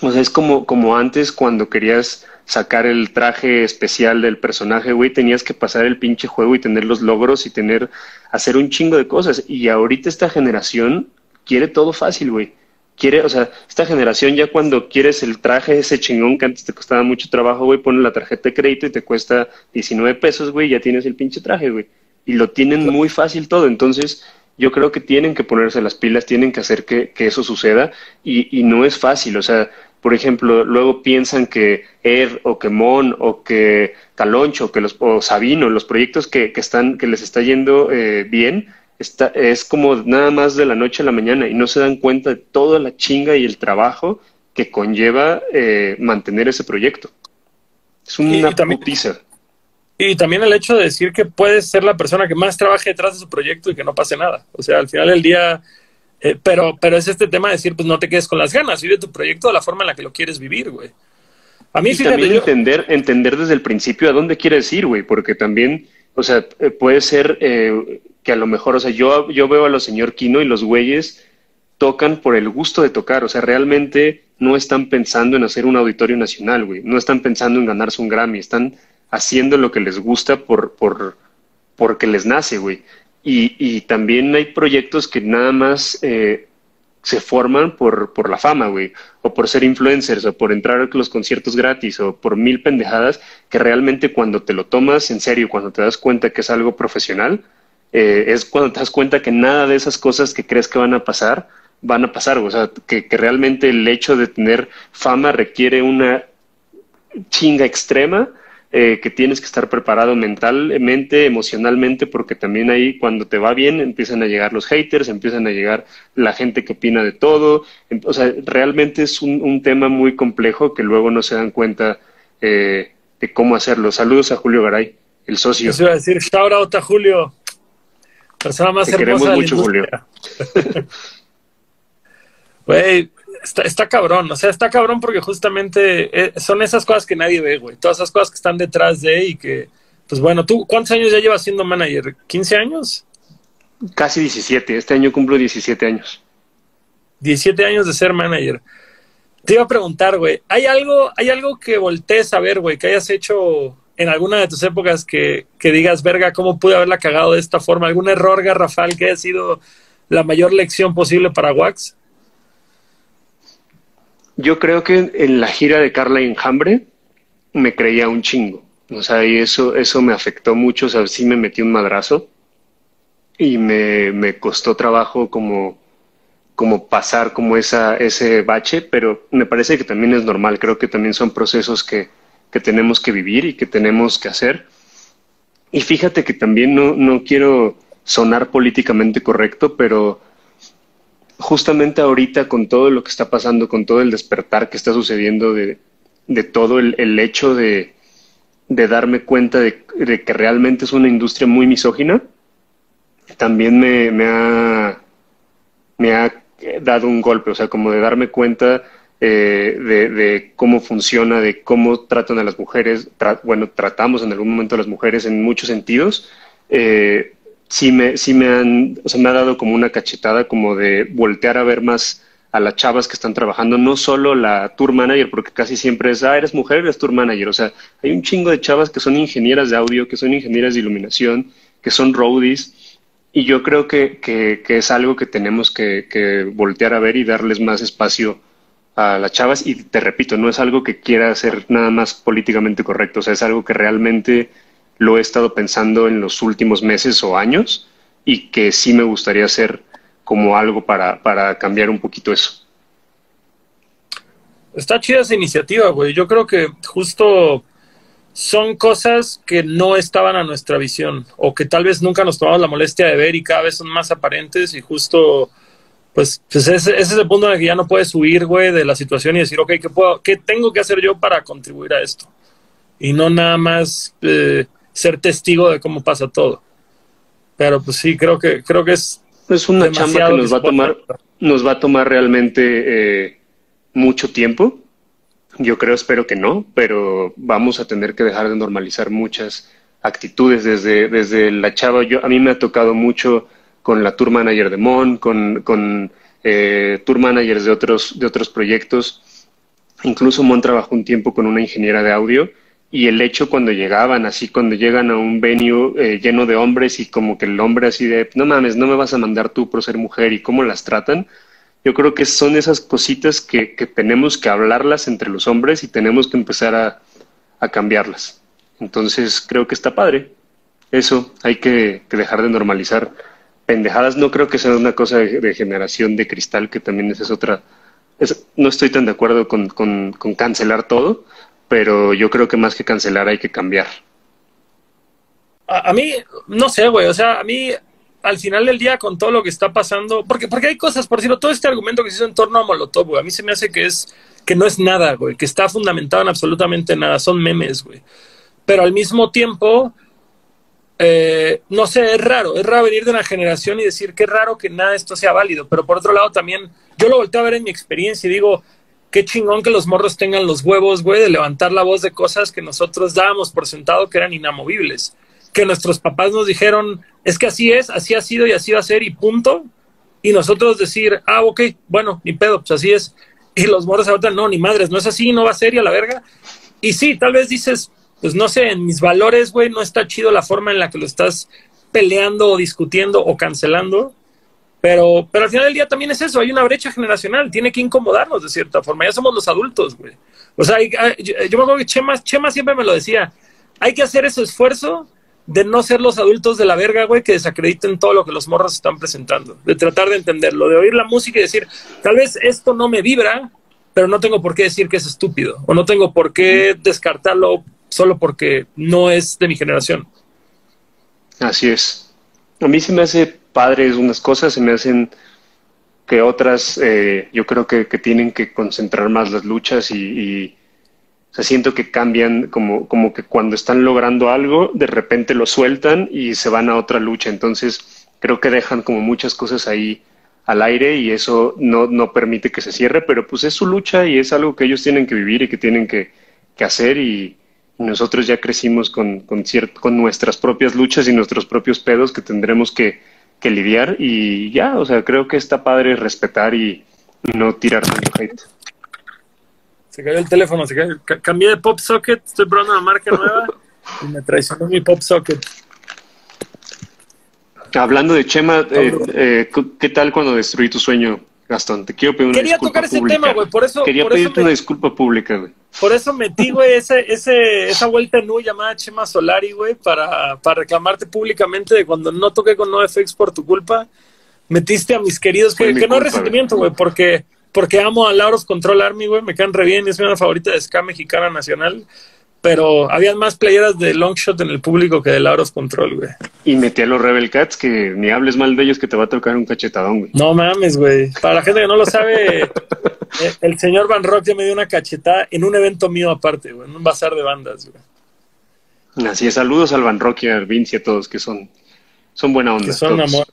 O sea, es como, como antes cuando querías sacar el traje especial del personaje, güey, tenías que pasar el pinche juego y tener los logros y tener, hacer un chingo de cosas. Y ahorita esta generación quiere todo fácil, güey. Quiere, o sea, esta generación ya cuando quieres el traje ese chingón que antes te costaba mucho trabajo, güey, pones la tarjeta de crédito y te cuesta 19 pesos, güey, ya tienes el pinche traje, güey. Y lo tienen muy fácil todo. Entonces, yo creo que tienen que ponerse las pilas, tienen que hacer que, que eso suceda y, y no es fácil, o sea, por ejemplo, luego piensan que Ed o que Mon o que Caloncho que los, o Sabino, los proyectos que, que están, que les está yendo eh, bien, está, es como nada más de la noche a la mañana y no se dan cuenta de toda la chinga y el trabajo que conlleva eh, mantener ese proyecto. Es una y también, putiza. Y también el hecho de decir que puedes ser la persona que más trabaje detrás de su proyecto y que no pase nada. O sea, al final del día eh, pero, pero es este tema de decir, pues no te quedes con las ganas, vive tu proyecto de la forma en la que lo quieres vivir, güey. A mí, y también entender, entender desde el principio a dónde quieres ir, güey, porque también, o sea, eh, puede ser eh, que a lo mejor, o sea, yo, yo veo a los señor Kino y los güeyes tocan por el gusto de tocar, o sea, realmente no están pensando en hacer un auditorio nacional, güey, no están pensando en ganarse un Grammy, están haciendo lo que les gusta por, por, porque les nace, güey. Y, y también hay proyectos que nada más eh, se forman por, por la fama, güey, o por ser influencers, o por entrar a los conciertos gratis, o por mil pendejadas, que realmente cuando te lo tomas en serio, cuando te das cuenta que es algo profesional, eh, es cuando te das cuenta que nada de esas cosas que crees que van a pasar, van a pasar, o sea, que, que realmente el hecho de tener fama requiere una chinga extrema eh, que tienes que estar preparado mentalmente, emocionalmente, porque también ahí cuando te va bien empiezan a llegar los haters, empiezan a llegar la gente que opina de todo. Em, o sea, realmente es un, un tema muy complejo que luego no se dan cuenta eh, de cómo hacerlo. Saludos a Julio Garay, el socio. Eso iba a decir, shout out a Julio. Persona más te hermosa queremos mucho, Julio. Güey, está, está cabrón, o sea, está cabrón porque justamente eh, son esas cosas que nadie ve, güey. Todas esas cosas que están detrás de y que, pues bueno, ¿tú cuántos años ya llevas siendo manager? ¿15 años? Casi 17, este año cumplo 17 años. 17 años de ser manager. Te iba a preguntar, güey, ¿hay algo, ¿hay algo que voltees a ver, güey, que hayas hecho en alguna de tus épocas que, que digas, verga, ¿cómo pude haberla cagado de esta forma? ¿Algún error garrafal que haya sido la mayor lección posible para Wax? Yo creo que en la gira de Carla Enjambre me creía un chingo. O sea, y eso, eso me afectó mucho. O sea, sí me metí un madrazo y me, me costó trabajo como, como pasar como esa, ese bache, pero me parece que también es normal. Creo que también son procesos que, que tenemos que vivir y que tenemos que hacer. Y fíjate que también no, no quiero sonar políticamente correcto, pero justamente ahorita con todo lo que está pasando, con todo el despertar que está sucediendo de, de todo el, el hecho de, de, darme cuenta de, de, que realmente es una industria muy misógina, también me, me, ha, me ha dado un golpe, o sea, como de darme cuenta eh, de, de, cómo funciona, de cómo tratan a las mujeres, bueno, tratamos en algún momento a las mujeres en muchos sentidos, eh, sí me, sí me han, o sea, me ha dado como una cachetada como de voltear a ver más a las chavas que están trabajando, no solo la tour manager, porque casi siempre es, ah, eres mujer, eres tour manager. O sea, hay un chingo de chavas que son ingenieras de audio, que son ingenieras de iluminación, que son roadies. Y yo creo que, que, que es algo que tenemos que, que, voltear a ver y darles más espacio a las chavas. Y te repito, no es algo que quiera ser nada más políticamente correcto, o sea, es algo que realmente lo he estado pensando en los últimos meses o años y que sí me gustaría hacer como algo para, para cambiar un poquito eso. Está chida esa iniciativa, güey. Yo creo que justo son cosas que no estaban a nuestra visión o que tal vez nunca nos tomamos la molestia de ver y cada vez son más aparentes y justo, pues, pues ese, ese es el punto en el que ya no puedes huir, güey, de la situación y decir, ok, ¿qué, puedo, ¿qué tengo que hacer yo para contribuir a esto? Y no nada más eh, ser testigo de cómo pasa todo. Pero pues sí, creo que, creo que es. Es una chamba que nos va a tomar, nos va a tomar realmente eh, mucho tiempo. Yo creo, espero que no, pero vamos a tener que dejar de normalizar muchas actitudes desde, desde la chava. Yo, a mí me ha tocado mucho con la tour manager de Mon, con, con eh, tour managers de otros, de otros proyectos. Incluso Mon trabajó un tiempo con una ingeniera de audio y el hecho cuando llegaban, así cuando llegan a un venue eh, lleno de hombres y como que el hombre así de, no mames, no me vas a mandar tú por ser mujer y cómo las tratan, yo creo que son esas cositas que, que tenemos que hablarlas entre los hombres y tenemos que empezar a, a cambiarlas. Entonces creo que está padre. Eso hay que, dejar de normalizar. Pendejadas no creo que sea una cosa de, generación de cristal, que también esa es otra. No estoy tan de acuerdo con, con, con cancelar todo, pero yo creo que más que cancelar hay que cambiar. A, mí, no sé, güey, o sea, a mí al final del día con todo lo que está pasando, porque, porque hay cosas, por decirlo, todo este argumento que se hizo en torno a Molotov, güey, a mí se me hace que es, que no es nada, güey, que está fundamentado en absolutamente nada, son memes, güey. Pero al mismo tiempo, eh, no sé, es raro, es raro venir de una generación y decir qué raro que nada de esto sea válido, pero por otro lado también, yo lo volteo a ver en mi experiencia y digo, qué chingón que los morros tengan los huevos, güey, de levantar la voz de cosas que nosotros dábamos por sentado que eran inamovibles. Que nuestros papás nos dijeron, es que así es, así ha sido y así va a ser y punto. Y nosotros decir, ah, ok, bueno, ni pedo, pues así es. Y los morros ahorita, no, ni madres, no es así, no va a ser y a la verga. Y sí, tal vez dices, pues no sé, en mis valores, güey, no está chido la forma en la que lo estás peleando o discutiendo o cancelando. Pero, pero al final del día también es eso, hay una brecha generacional, tiene que incomodarnos de cierta forma, ya somos los adultos, güey. O sea, hay, yo, yo, me acuerdo que Chema, Chema siempre me lo decía, hay que hacer ese esfuerzo de no ser los adultos de la verga, güey, que desacrediten todo lo que los morros están presentando, de tratar de entenderlo, de oír la música y decir, tal vez esto no me vibra, pero no tengo por qué decir que es estúpido, o no tengo por qué descartarlo solo porque no es de mi generación. Así es. A mí se me hace padres unas cosas, se me hacen que otras, eh, yo creo que, que, tienen que concentrar más las luchas y, y o siento que cambian como, como que cuando están logrando algo, de repente lo sueltan y se van a otra lucha. Entonces, creo que dejan como muchas cosas ahí al aire y eso no, no permite que se cierre, pero pues es su lucha y es algo que ellos tienen que vivir y que tienen que, que hacer y, nosotros ya crecimos con, con, con nuestras propias luchas y nuestros propios pedos que tendremos que, que lidiar y ya, o sea, creo que está padre respetar y no tirar tanto hate. Se cayó el teléfono, se cayó, cambié de pop socket, estoy probando una marca nueva y me traicionó mi pop socket. Hablando de Chema, eh, eh, ¿qué tal cuando destruí tu sueño, Gastón? Te quiero pedir una Quería disculpa tocar pública. ese tema, güey, por eso. Quería por pedirte eso me, una disculpa pública, güey. Por eso metí, güey, ese, ese, esa vuelta en U llamada Chema Solari, güey, para, para reclamarte públicamente de cuando no toqué con NoFX por tu culpa. Metiste a mis queridos, Fue que, que no culpa, resentimiento, güey, porque, porque amo a Lauros Control Army, güey, me caen re bien, es mi favorita de ska mexicana nacional. Pero había más playeras de Longshot en el público que de Lauros Control, güey. Y metí a los Rebel Cats, que ni hables mal de ellos, que te va a tocar un cachetadón, güey. No mames, güey. Para la gente que no lo sabe, eh, el señor Van Rock ya me dio una cachetada en un evento mío aparte, güey, en un bazar de bandas, güey. Así es, saludos al Van Rock y al Vince y a todos, que son, son buena onda. Que son todos. amor.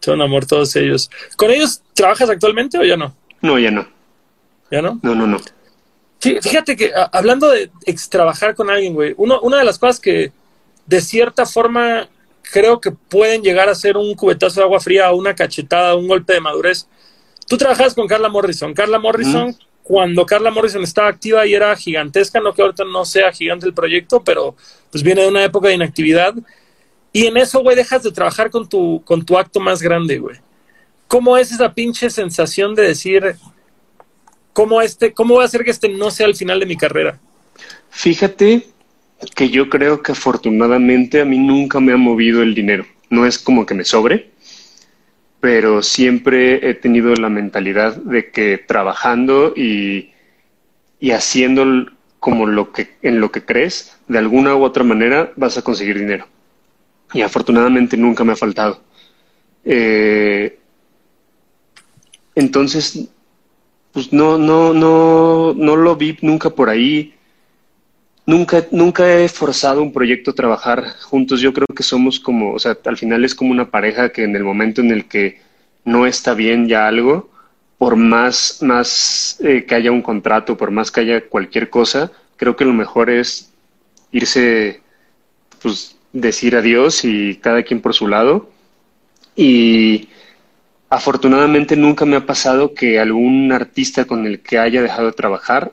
Son amor todos ellos. ¿Con ellos trabajas actualmente o ya no? No, ya no. ¿Ya no? No, no, no. Sí, fíjate que a, hablando de ex trabajar con alguien, güey, uno, una de las cosas que de cierta forma creo que pueden llegar a ser un cubetazo de agua fría, una cachetada, un golpe de madurez. Tú trabajas con Carla Morrison. Carla Morrison, mm. cuando Carla Morrison estaba activa y era gigantesca, no que ahorita no sea gigante el proyecto, pero pues viene de una época de inactividad. Y en eso, güey, dejas de trabajar con tu, con tu acto más grande, güey. ¿Cómo es esa pinche sensación de decir, cómo, este, cómo va a hacer que este no sea el final de mi carrera? Fíjate que yo creo que afortunadamente a mí nunca me ha movido el dinero. No es como que me sobre, pero siempre he tenido la mentalidad de que trabajando y, y haciendo como lo que, en lo que crees, de alguna u otra manera vas a conseguir dinero. Y afortunadamente nunca me ha faltado. Eh, entonces, pues no, no, no, no lo vi nunca por ahí. nunca, nunca he forzado un proyecto a trabajar juntos. Yo creo que somos como, o sea, al final es como una pareja que en el momento en el que no está bien ya algo, por más, más eh, que haya un contrato, por más que haya cualquier cosa, creo que lo mejor es irse, pues decir adiós y cada quien por su lado. Y afortunadamente nunca me ha pasado que algún artista con el que haya dejado de trabajar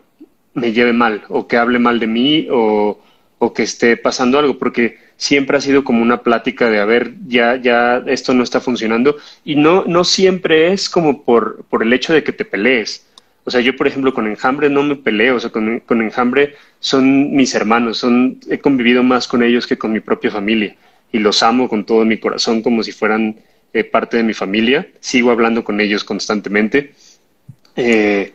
me lleve mal o que hable mal de mí o, o que esté pasando algo, porque siempre ha sido como una plática de, a ver, ya, ya esto no está funcionando y no, no siempre es como por, por el hecho de que te pelees. O sea, yo, por ejemplo, con Enjambre no me peleo, o sea, con, con Enjambre son mis hermanos, son, he convivido más con ellos que con mi propia familia y los amo con todo mi corazón como si fueran eh, parte de mi familia. Sigo hablando con ellos constantemente. Eh,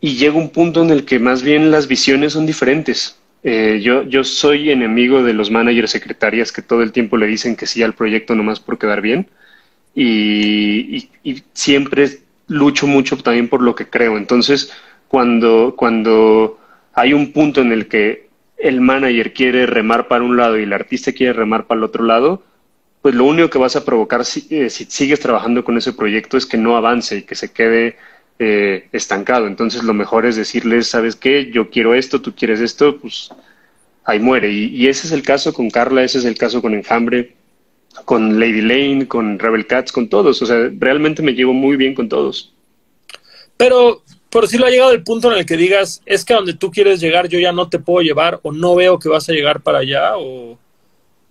y llega un punto en el que más bien las visiones son diferentes. Eh, yo, yo soy enemigo de los managers secretarias que todo el tiempo le dicen que sí al proyecto nomás por quedar bien. Y, siempre lucho mucho también por lo que creo. Entonces, cuando, cuando hay un punto en el que el manager quiere remar para un lado y el artista quiere remar para el otro lado, pues lo único que vas a provocar si, eh, si sigues trabajando con ese proyecto es que no avance y que se quede eh, estancado. Entonces lo mejor es decirles, ¿sabes qué? Yo quiero esto, tú quieres esto, pues ahí muere. Y, ese es el caso con Carla, ese es el caso con Enjambre, con Lady Lane, con Rebel Cats, con todos. O sea, realmente me llevo muy bien con todos. Pero por si lo ha llegado el punto en el que digas, es que a donde tú quieres llegar yo ya no te puedo llevar o no veo que vas a llegar para allá o,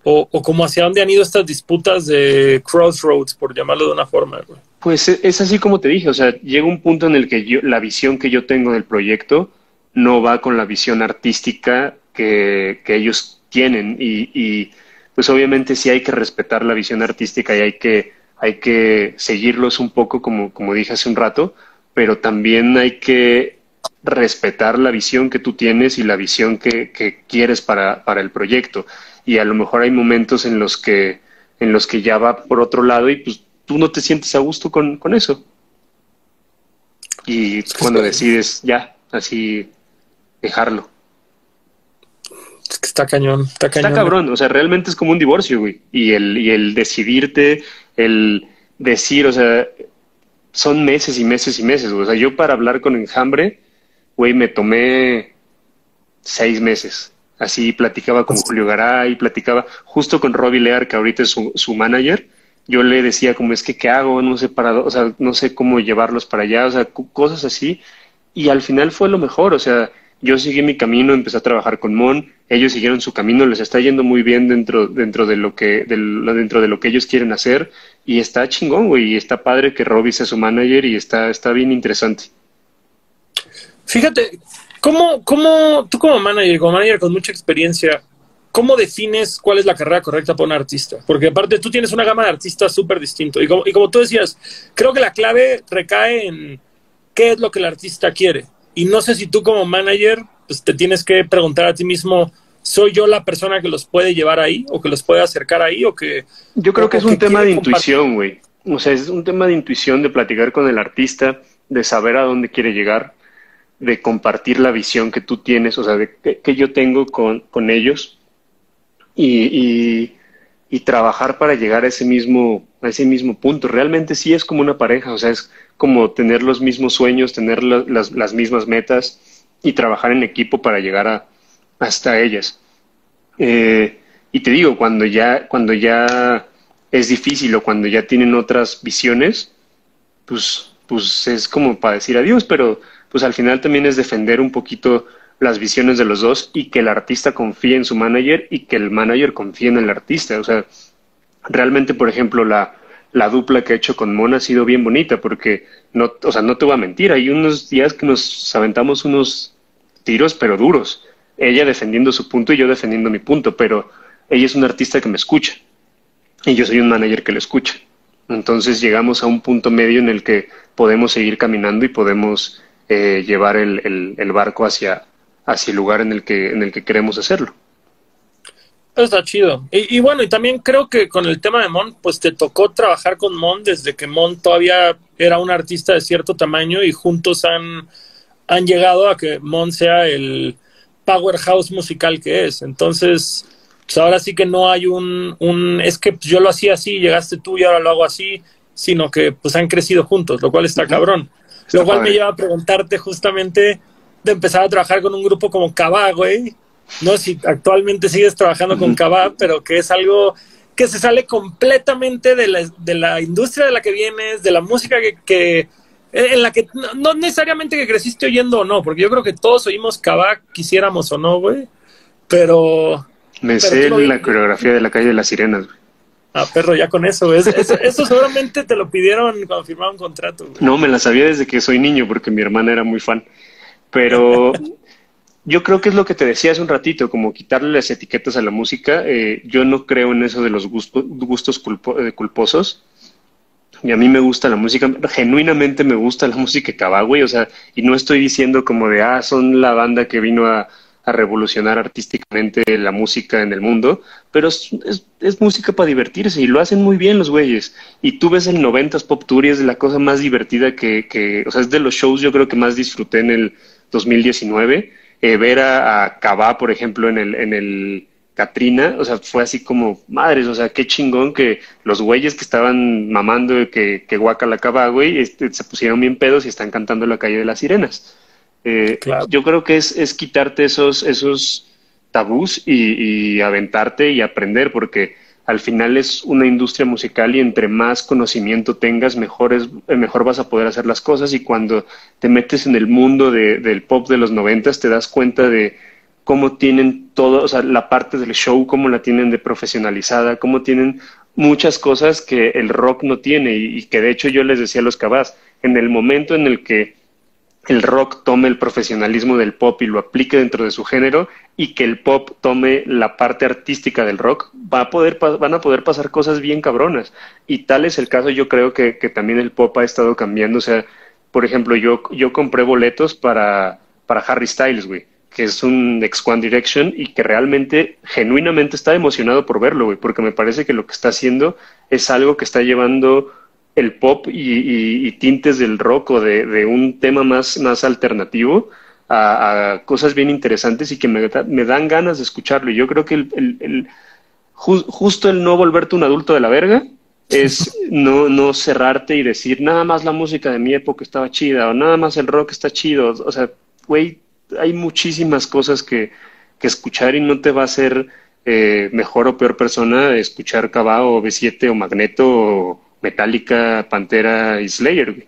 o, o como hacia dónde han ido estas disputas de crossroads, por llamarlo de una forma. Pues e, es así como te dije, o sea, llega un punto en el que yo, la visión que yo tengo del proyecto no va con la visión artística que, que ellos tienen y, y, pues obviamente sí hay que respetar la visión artística y hay que, hay que seguirlos un poco como, como dije hace un rato, pero también hay que respetar la visión que tú tienes y la visión que, que quieres para, para el proyecto. Y a lo mejor hay momentos en los que, en los que ya va por otro lado y pues tú no te sientes a gusto con, con eso. Y cuando decides ya, así, dejarlo. Es que está cañón, está cañón. Está cabrón, o sea, realmente es como un divorcio, güey. Y el, y el decidirte, el decir, o sea, son meses y meses y meses, O sea, yo para hablar con Enjambre, güey, me tomé seis meses. Así platicaba con Julio Garay, platicaba justo con Robbie Lear, que ahorita es su, su manager yo le decía como es que qué hago, no sé para, o sea, no sé cómo llevarlos para allá, o sea, cosas así. Y al final fue lo mejor, o sea, yo seguí mi camino, empecé a trabajar con Mon, ellos siguieron su camino, les está yendo muy bien dentro, dentro de lo que, dentro de lo que ellos quieren hacer, y está chingón, güey, y está padre que Robbie sea su manager y está, está bien interesante. Fíjate, ¿cómo, cómo, tú como manager, como manager con mucha experiencia, ¿cómo defines cuál es la carrera correcta para un artista? Porque aparte tú tienes una gama de artistas súper distinto. Y como, y como tú decías, creo que la clave recae en qué es lo que el artista quiere. Y no sé si tú como manager pues, te tienes que preguntar a ti mismo, ¿soy yo la persona que los puede llevar ahí o que los puede acercar ahí o que... Yo creo que es un tema de intuición, güey. O sea, es un tema de intuición, de platicar con el artista, de saber a dónde quiere llegar, de compartir la visión que tú tienes, o sea, de que, yo tengo con, con ellos y, y, trabajar para llegar a ese mismo a ese mismo punto. Realmente sí es como una pareja, o sea, es como tener los mismos sueños, tener las, las, mismas metas y trabajar en equipo para llegar a, hasta ellas. Eh, y te digo, cuando ya, cuando ya es difícil o cuando ya tienen otras visiones, pues, pues es como para decir adiós, pero pues al final también es defender un poquito las visiones de los dos y que el artista confíe en su manager y que el manager confíe en el artista. O sea, realmente, por ejemplo, la, la dupla que he hecho con Mona ha sido bien bonita porque, no, o sea, no te voy a mentir, hay unos días que nos aventamos unos tiros, pero duros. Ella defendiendo su punto y yo defendiendo mi punto, pero ella es una artista que me escucha y yo soy un manager que le escucha. Entonces llegamos a un punto medio en el que podemos seguir caminando y podemos eh, llevar el, el barco hacia, hacia el lugar en el que, en el que queremos hacerlo. Está chido. Y, bueno, y también creo que con el tema de Mon, pues te tocó trabajar con Mon desde que Mon todavía era un artista de cierto tamaño y juntos han, han llegado a que Mon sea el, powerhouse musical que es. Entonces, pues ahora sí que no hay un, un es que yo lo hacía así, llegaste tú y ahora lo hago así, sino que pues han crecido juntos, lo cual está cabrón. Lo cual me lleva a preguntarte justamente de empezar a trabajar con un grupo como Cabá, güey. No si actualmente sigues trabajando con Cabá, pero que es algo que se sale completamente de la, de la industria de la que vienes, de la música que, que en la que no, necesariamente que creciste oyendo o no, porque yo creo que todos oímos Cabá, quisiéramos o no, güey. Pero. Me sé la coreografía de la calle de las sirenas, güey. Ah, perro, ya con eso. Eso, eso, seguramente te lo pidieron cuando firmaron contrato. Güey. No, me la sabía desde que soy niño, porque mi hermana era muy fan. Pero yo creo que es lo que te decía hace un ratito, como quitarle las etiquetas a la música. Eh, yo no creo en eso de los gustos eh, culposos. Y a mí me gusta la música, genuinamente me gusta la música cabá, güey. O sea, y no estoy diciendo como de, ah, son la banda que vino a, revolucionar artísticamente la música en el mundo, pero es, es, música para divertirse y lo hacen muy bien los güeyes. Y tú ves el 90s Pop Tour es la cosa más divertida que, que, o sea, es de los shows yo creo que más disfruté en el 2019 eh, ver a, a Cabá, por ejemplo, en el, en el Katrina, o sea, fue así como, madres, o sea, qué chingón que los güeyes que estaban mamando que, que guaca la Cabá, güey, este, se pusieron bien pedos y están cantando la calle de las sirenas. Eh, yo creo que es, es quitarte esos, esos tabús y, y aventarte y aprender, porque al final es una industria musical y entre más conocimiento tengas, mejor, es, mejor vas a poder hacer las cosas. Y cuando te metes en el mundo de, del pop de los noventas te das cuenta de cómo tienen todo, o sea, la parte del show, cómo la tienen de profesionalizada, cómo tienen muchas cosas que el rock no tiene. Y, y que de hecho yo les decía a los cabas, en el momento en el que el rock tome el profesionalismo del pop y lo aplique dentro de su género y que el pop tome la parte artística del rock, va a poder, van a poder pasar cosas bien cabronas. Y tal es el caso, yo creo que, que también el pop ha estado cambiando. O sea, por ejemplo, yo, yo compré boletos para, para Harry Styles, güey, que es un ex One Direction y que realmente, genuinamente está emocionado por verlo, güey, porque me parece que lo que está haciendo es algo que está llevando el pop y, tintes del rock o de, un tema más, más alternativo a, cosas bien interesantes y que me, me, dan ganas de escucharlo. Y yo creo que el, justo el no volverte un adulto de la verga es no, no cerrarte y decir nada más la música de mi época estaba chida o nada más el rock está chido. O sea, güey, hay muchísimas cosas que, que escuchar y no te va a hacer eh, mejor o peor persona escuchar Cabá o B7 o Magneto o Metallica, Pantera y Slayer, güey.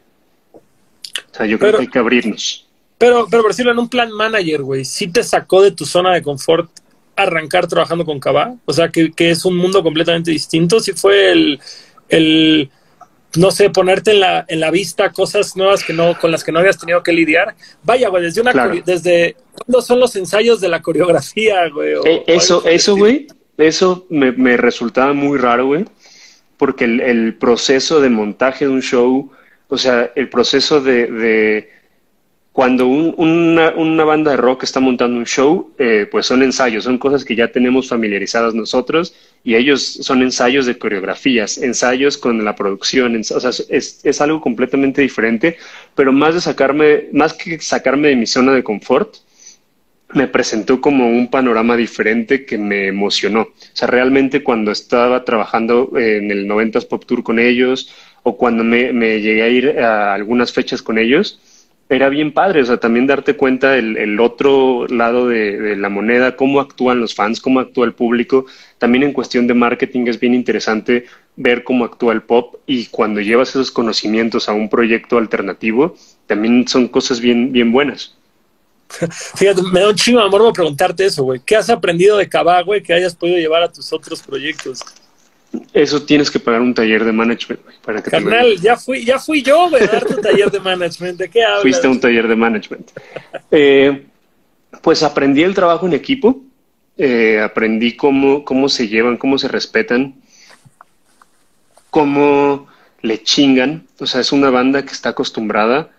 O sea, yo creo que hay que abrirnos. Pero, pero por decirlo en un plan manager, güey, ¿sí te sacó de tu zona de confort arrancar trabajando con Cabá? O sea, que, es un mundo completamente distinto. Si fue el, el, no sé, ponerte en la, en la vista cosas nuevas que no, con las que no habías tenido que lidiar. Vaya, güey, desde una, desde, ¿cuándo son los ensayos de la coreografía, güey? Eh, eso, eso, güey, eso me, me resultaba muy raro, güey porque el, proceso de montaje de un show, o sea, el proceso de, cuando una, banda de rock está montando un show, eh, pues son ensayos, son cosas que ya tenemos familiarizadas nosotros y ellos son ensayos de coreografías, ensayos con la producción, o sea, es, es, algo completamente diferente, pero más de sacarme, más que sacarme de mi zona de confort, me presentó como un panorama diferente que me emocionó. O sea, realmente cuando estaba trabajando en el 90s Pop Tour con ellos o cuando me, llegué a ir a algunas fechas con ellos, era bien padre, o sea, también darte cuenta el, el otro lado de, de, la moneda, cómo actúan los fans, cómo actúa el público. También en cuestión de marketing es bien interesante ver cómo actúa el pop y cuando llevas esos conocimientos a un proyecto alternativo, también son cosas bien, bien buenas. Fíjate, me da un chingo de amor preguntarte eso, güey. ¿Qué has aprendido de Cabá, güey, que hayas podido llevar a tus otros proyectos? Eso tienes que pagar un taller de management, güey, para que Carnal, ya fui, ya fui yo, güey, a dar tu taller de management. ¿De qué hablas? Fuiste a un taller de management. Eh, pues aprendí el trabajo en equipo, eh, aprendí cómo, cómo se llevan, cómo se respetan, cómo le chingan. O sea, es una banda que está acostumbrada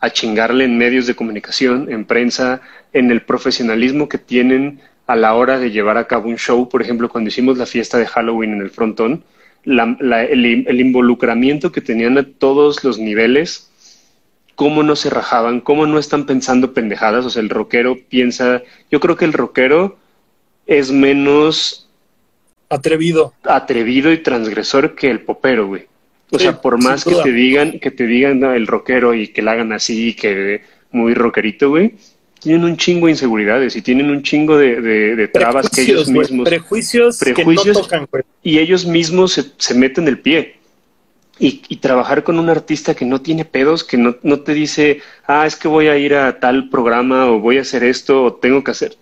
a chingarle en medios de comunicación, en prensa, en el profesionalismo que tienen a la hora de llevar a cabo un show. Por ejemplo, cuando hicimos la fiesta de Halloween en el frontón, el, involucramiento que tenían a todos los niveles cómo no se rajaban, cómo no están pensando pendejadas. O sea, el rockero piensa, yo creo que el rockero es menos atrevido, atrevido y transgresor que el popero, güey. O sea, por más que te digan, que te digan el rockero y que la hagan así, que muy rockerito, güey, tienen un chingo de inseguridades y tienen un chingo de, trabas que ellos mismos. prejuicios, prejuicios que no tocan, güey. Y ellos mismos se, se meten el pie. Y, y, trabajar con un artista que no tiene pedos, que no, no te dice, ah, es que voy a ir a tal programa o voy a hacer esto o tengo que hacer.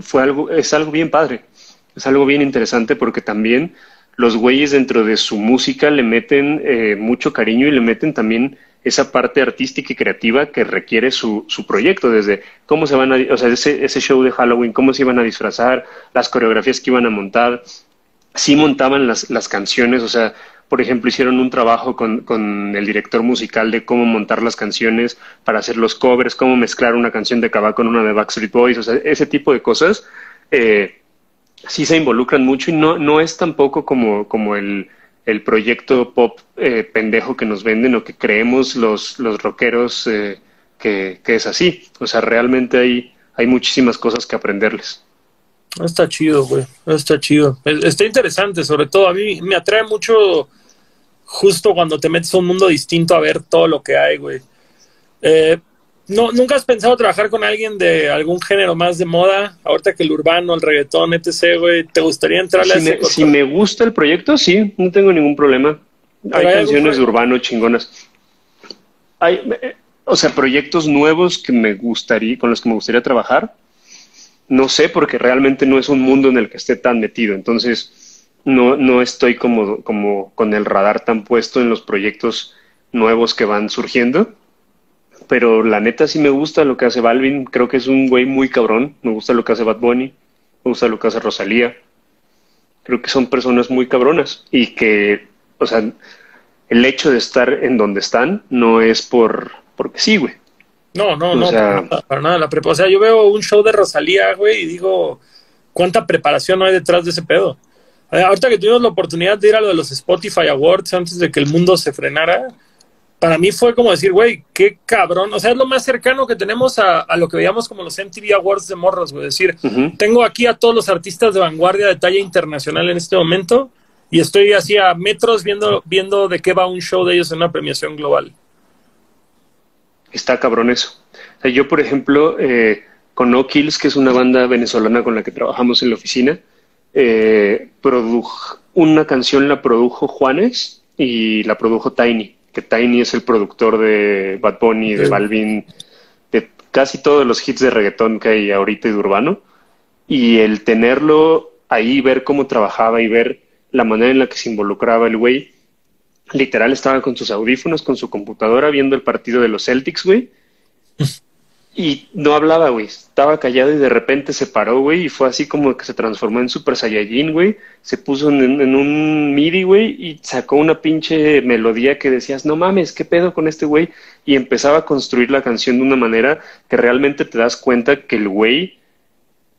Fue algo, es algo bien padre. Es algo bien interesante porque también los güeyes dentro de su música le meten eh, mucho cariño y le meten también esa parte artística y creativa que requiere su, su proyecto, desde cómo se van a, o sea, ese, ese show de Halloween, cómo se iban a disfrazar, las coreografías que iban a montar, sí montaban las, las canciones, o sea, por ejemplo, hicieron un trabajo con, con, el director musical de cómo montar las canciones para hacer los covers, cómo mezclar una canción de Cava con una de Backstreet Boys, o sea, ese tipo de cosas. Eh, sí se involucran mucho y no, no es tampoco como, como el, el proyecto pop eh, pendejo que nos venden o que creemos los, los rockeros eh, que, que, es así. O sea, realmente hay, hay muchísimas cosas que aprenderles. Está chido, güey. Está chido. Está interesante, sobre todo. A mí me atrae mucho justo cuando te metes a un mundo distinto a ver todo lo que hay, güey. Eh, no, ¿Nunca has pensado trabajar con alguien de algún género más de moda? Ahorita que el urbano, el reggaetón, etc., güey, ¿te gustaría entrarle si a ese me, Si me gusta el proyecto, sí, no tengo ningún problema. Hay, canciones de urbano chingonas. Hay, o sea, proyectos nuevos que me gustaría, con los que me gustaría trabajar. No sé, porque realmente no es un mundo en el que esté tan metido. Entonces, no, no estoy como, como con el radar tan puesto en los proyectos nuevos que van surgiendo pero la neta sí me gusta lo que hace Balvin. Creo que es un güey muy cabrón. Me gusta lo que hace Bad Bunny. Me gusta lo que hace Rosalía. Creo que son personas muy cabronas y que, o sea, el hecho de estar en donde están no es por porque sí, güey. No, no, no, para, nada. La o sea, yo veo un show de Rosalía, güey, y digo, ¿cuánta preparación hay detrás de ese pedo? Eh, ahorita que tuvimos la oportunidad de ir a lo de los Spotify Awards antes de que el mundo se frenara, para mí fue como decir, güey, qué cabrón. O sea, es lo más cercano que tenemos a, lo que veíamos como los MTV Awards de morros, güey. decir, tengo aquí a todos los artistas de vanguardia de talla internacional en este momento y estoy así a metros viendo, viendo de qué va un show de ellos en una premiación global. Está cabrón eso. O sea, yo, por ejemplo, eh, con No Kills, que es una banda venezolana con la que trabajamos en la oficina, eh, una canción la produjo Juanes y la produjo Tiny que Tiny es el productor de Bad Bunny, de Balvin, de casi todos los hits de reggaetón que hay ahorita y de urbano. Y el tenerlo ahí, ver cómo trabajaba y ver la manera en la que se involucraba el güey, literal estaba con sus audífonos, con su computadora, viendo el partido de los Celtics, güey. Y no hablaba, güey. Estaba callado y de repente se paró, güey. Y fue así como que se transformó en Super Saiyajin, güey. Se puso en, un MIDI, güey. Y sacó una pinche melodía que decías, no mames, ¿qué pedo con este güey? Y empezaba a construir la canción de una manera que realmente te das cuenta que el güey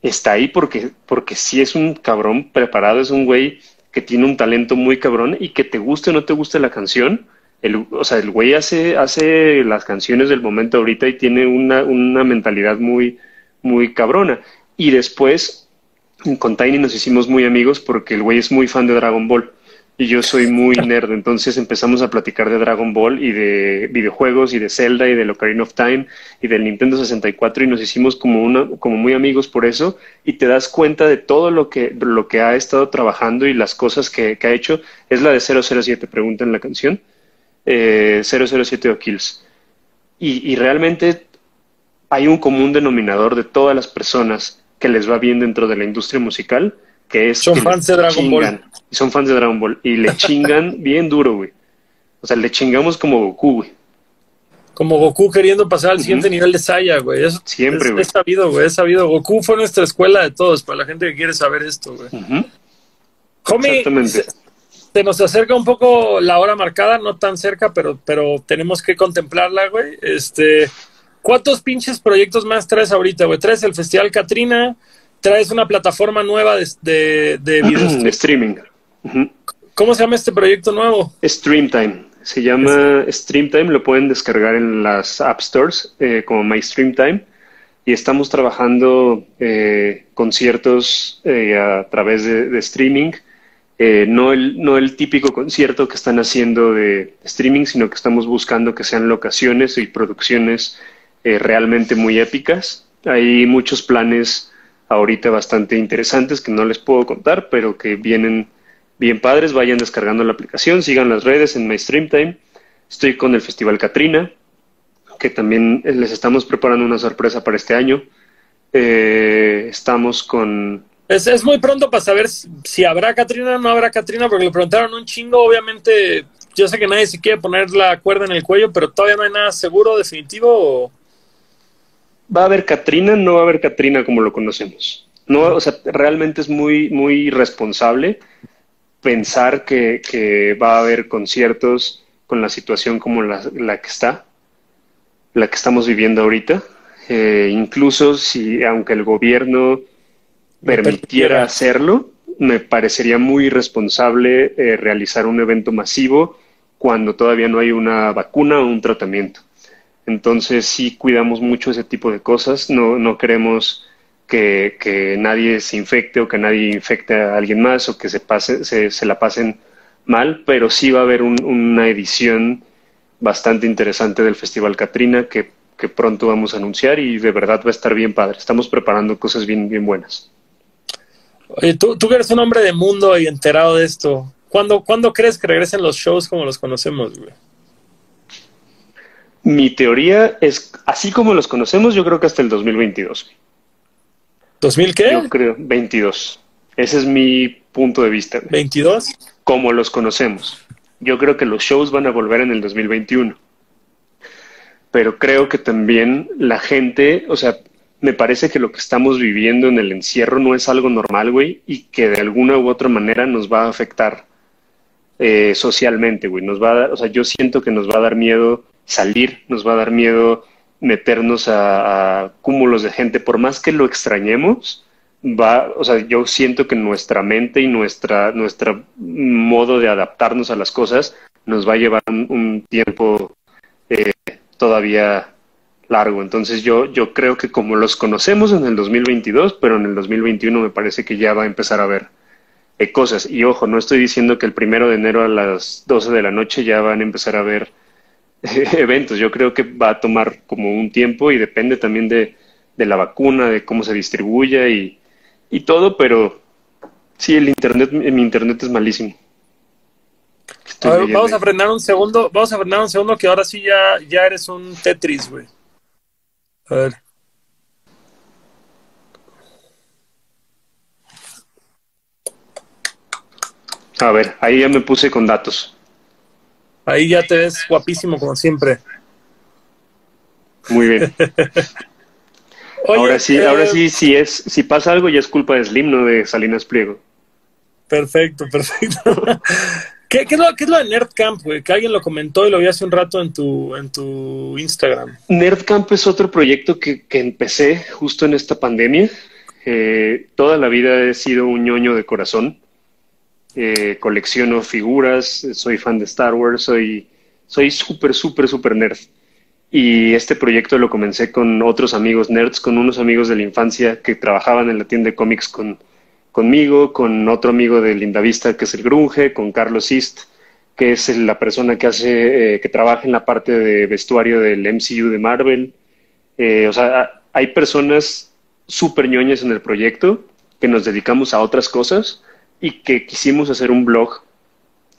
está ahí porque, porque sí es un cabrón preparado. Es un güey que tiene un talento muy cabrón y que te guste o no te guste la canción el, o sea, el güey hace, hace las canciones del momento ahorita y tiene una, una mentalidad muy, muy cabrona. Y después, con Tiny nos hicimos muy amigos porque el güey es muy fan de Dragon Ball y yo soy muy nerd. Entonces empezamos a platicar de Dragon Ball y de videojuegos y de Zelda y de Ocarina of Time y del Nintendo 64 y nos hicimos como, una, como muy amigos por eso y te das cuenta de todo lo que, lo que ha estado trabajando y las cosas que, que ha hecho. Es la de 007, pregunta en la canción eh, 007 o Kills. Y, realmente hay un común denominador de todas las personas que les va bien dentro de la industria musical, que es... Son fans de Dragon Ball. Y son fans de Dragon Ball. Y le chingan bien duro, güey. O sea, le chingamos como Goku, güey. Como Goku queriendo pasar al siguiente nivel de Saya, güey. Siempre, güey. Es, sabido, güey. Es sabido. Goku fue nuestra escuela de todos, para la gente que quiere saber esto, güey. Exactamente se nos acerca un poco la hora marcada, no tan cerca, pero, pero tenemos que contemplarla, güey. Este, ¿cuántos pinches proyectos más traes ahorita, güey? Traes el Festival Katrina, traes una plataforma nueva de, de, de, streaming. ¿Cómo se llama este proyecto nuevo? Streamtime. Se llama Streamtime, lo pueden descargar en las App Stores eh, como My Streamtime. Y estamos trabajando eh, conciertos eh, a través de, streaming. No, el, no el típico concierto que están haciendo de streaming, sino que estamos buscando que sean locaciones y producciones realmente muy épicas. Hay muchos planes ahorita bastante interesantes que no les puedo contar, pero que vienen bien padres. Vayan descargando la aplicación, sigan las redes en My Time. Estoy con el Festival Katrina, que también les estamos preparando una sorpresa para este año. Eh, estamos con... Es, es, muy pronto para saber si habrá Katrina o no habrá Katrina, porque le preguntaron un chingo. Obviamente, yo sé que nadie se quiere poner la cuerda en el cuello, pero todavía no hay nada seguro, definitivo. O va a haber Katrina, no va a haber Katrina como lo conocemos. No, o sea, realmente es muy, muy irresponsable pensar que, va a haber conciertos con la situación como la, que está, la que estamos viviendo ahorita. Eh, incluso si, aunque el gobierno permitiera hacerlo, me parecería muy irresponsable eh, realizar un evento masivo cuando todavía no hay una vacuna o un tratamiento. Entonces sí cuidamos mucho ese tipo de cosas, no, no queremos que, nadie se infecte o que nadie infecte a alguien más o que se, pase, se, la pasen mal, pero sí va a haber una edición bastante interesante del Festival Catrina que, pronto vamos a anunciar y de verdad va a estar bien padre. Estamos preparando cosas bien, bien buenas. Oye, tú, tú eres un hombre de mundo y enterado de esto. ¿Cuándo, ¿Cuándo crees que regresen los shows como los conocemos, güey? Mi teoría es, así como los conocemos, yo creo que hasta el 2022. ¿2000 qué? Yo creo, 22. Ese es mi punto de vista. ¿22? Como los conocemos. Yo creo que los shows van a volver en el 2021. Pero creo que también la gente, o sea, me parece que lo que estamos viviendo en el encierro no es algo normal, güey, y que de alguna u otra manera nos va a afectar eh, socialmente, güey. Nos va a dar, o sea, yo siento que nos va a dar miedo salir, nos va a dar miedo meternos a, cúmulos de gente, por más que lo extrañemos, va, o sea, yo siento que nuestra mente y nuestra, nuestro modo de adaptarnos a las cosas nos va a llevar un, tiempo eh, todavía largo. Entonces yo, yo creo que como los conocemos en el 2022, pero en el 2021 me parece que ya va a empezar a haber eh, cosas. Y ojo, no estoy diciendo que el primero de enero a las 12 de la noche ya van a empezar a ver eventos. Yo creo que va a tomar como un tiempo y depende también de, la vacuna, de cómo se distribuya y, y todo, pero sí, el internet, mi internet es malísimo. vamos a frenar un segundo, vamos a frenar un segundo que ahora sí ya, ya eres un Tetris, güey. A ver. A ver, ahí ya me puse con datos. Ahí ya te ves guapísimo como siempre. Muy bien. ahora sí, ahora eh, sí, si es, si pasa algo ya es culpa de Slim, no de Salinas Pliego. Perfecto, perfecto. ¿Qué, es lo, ¿Qué, es lo, de NerdCamp? Que alguien lo comentó y lo vi hace un rato en tu, en tu Instagram. NerdCamp es otro proyecto que, que empecé justo en esta pandemia. Eh, toda la vida he sido un ñoño de corazón. Eh, colecciono figuras, soy fan de Star Wars, soy soy súper, súper, súper nerd. Y este proyecto lo comencé con otros amigos nerds, con unos amigos de la infancia que trabajaban en la tienda de cómics con, conmigo, con otro amigo de Lindavista que es el Grunge, con Carlos East, que es la persona que hace, eh, que trabaja en la parte de vestuario del MCU de Marvel. Eh, o sea, hay personas súper ñoñas en el proyecto que nos dedicamos a otras cosas y que quisimos hacer un blog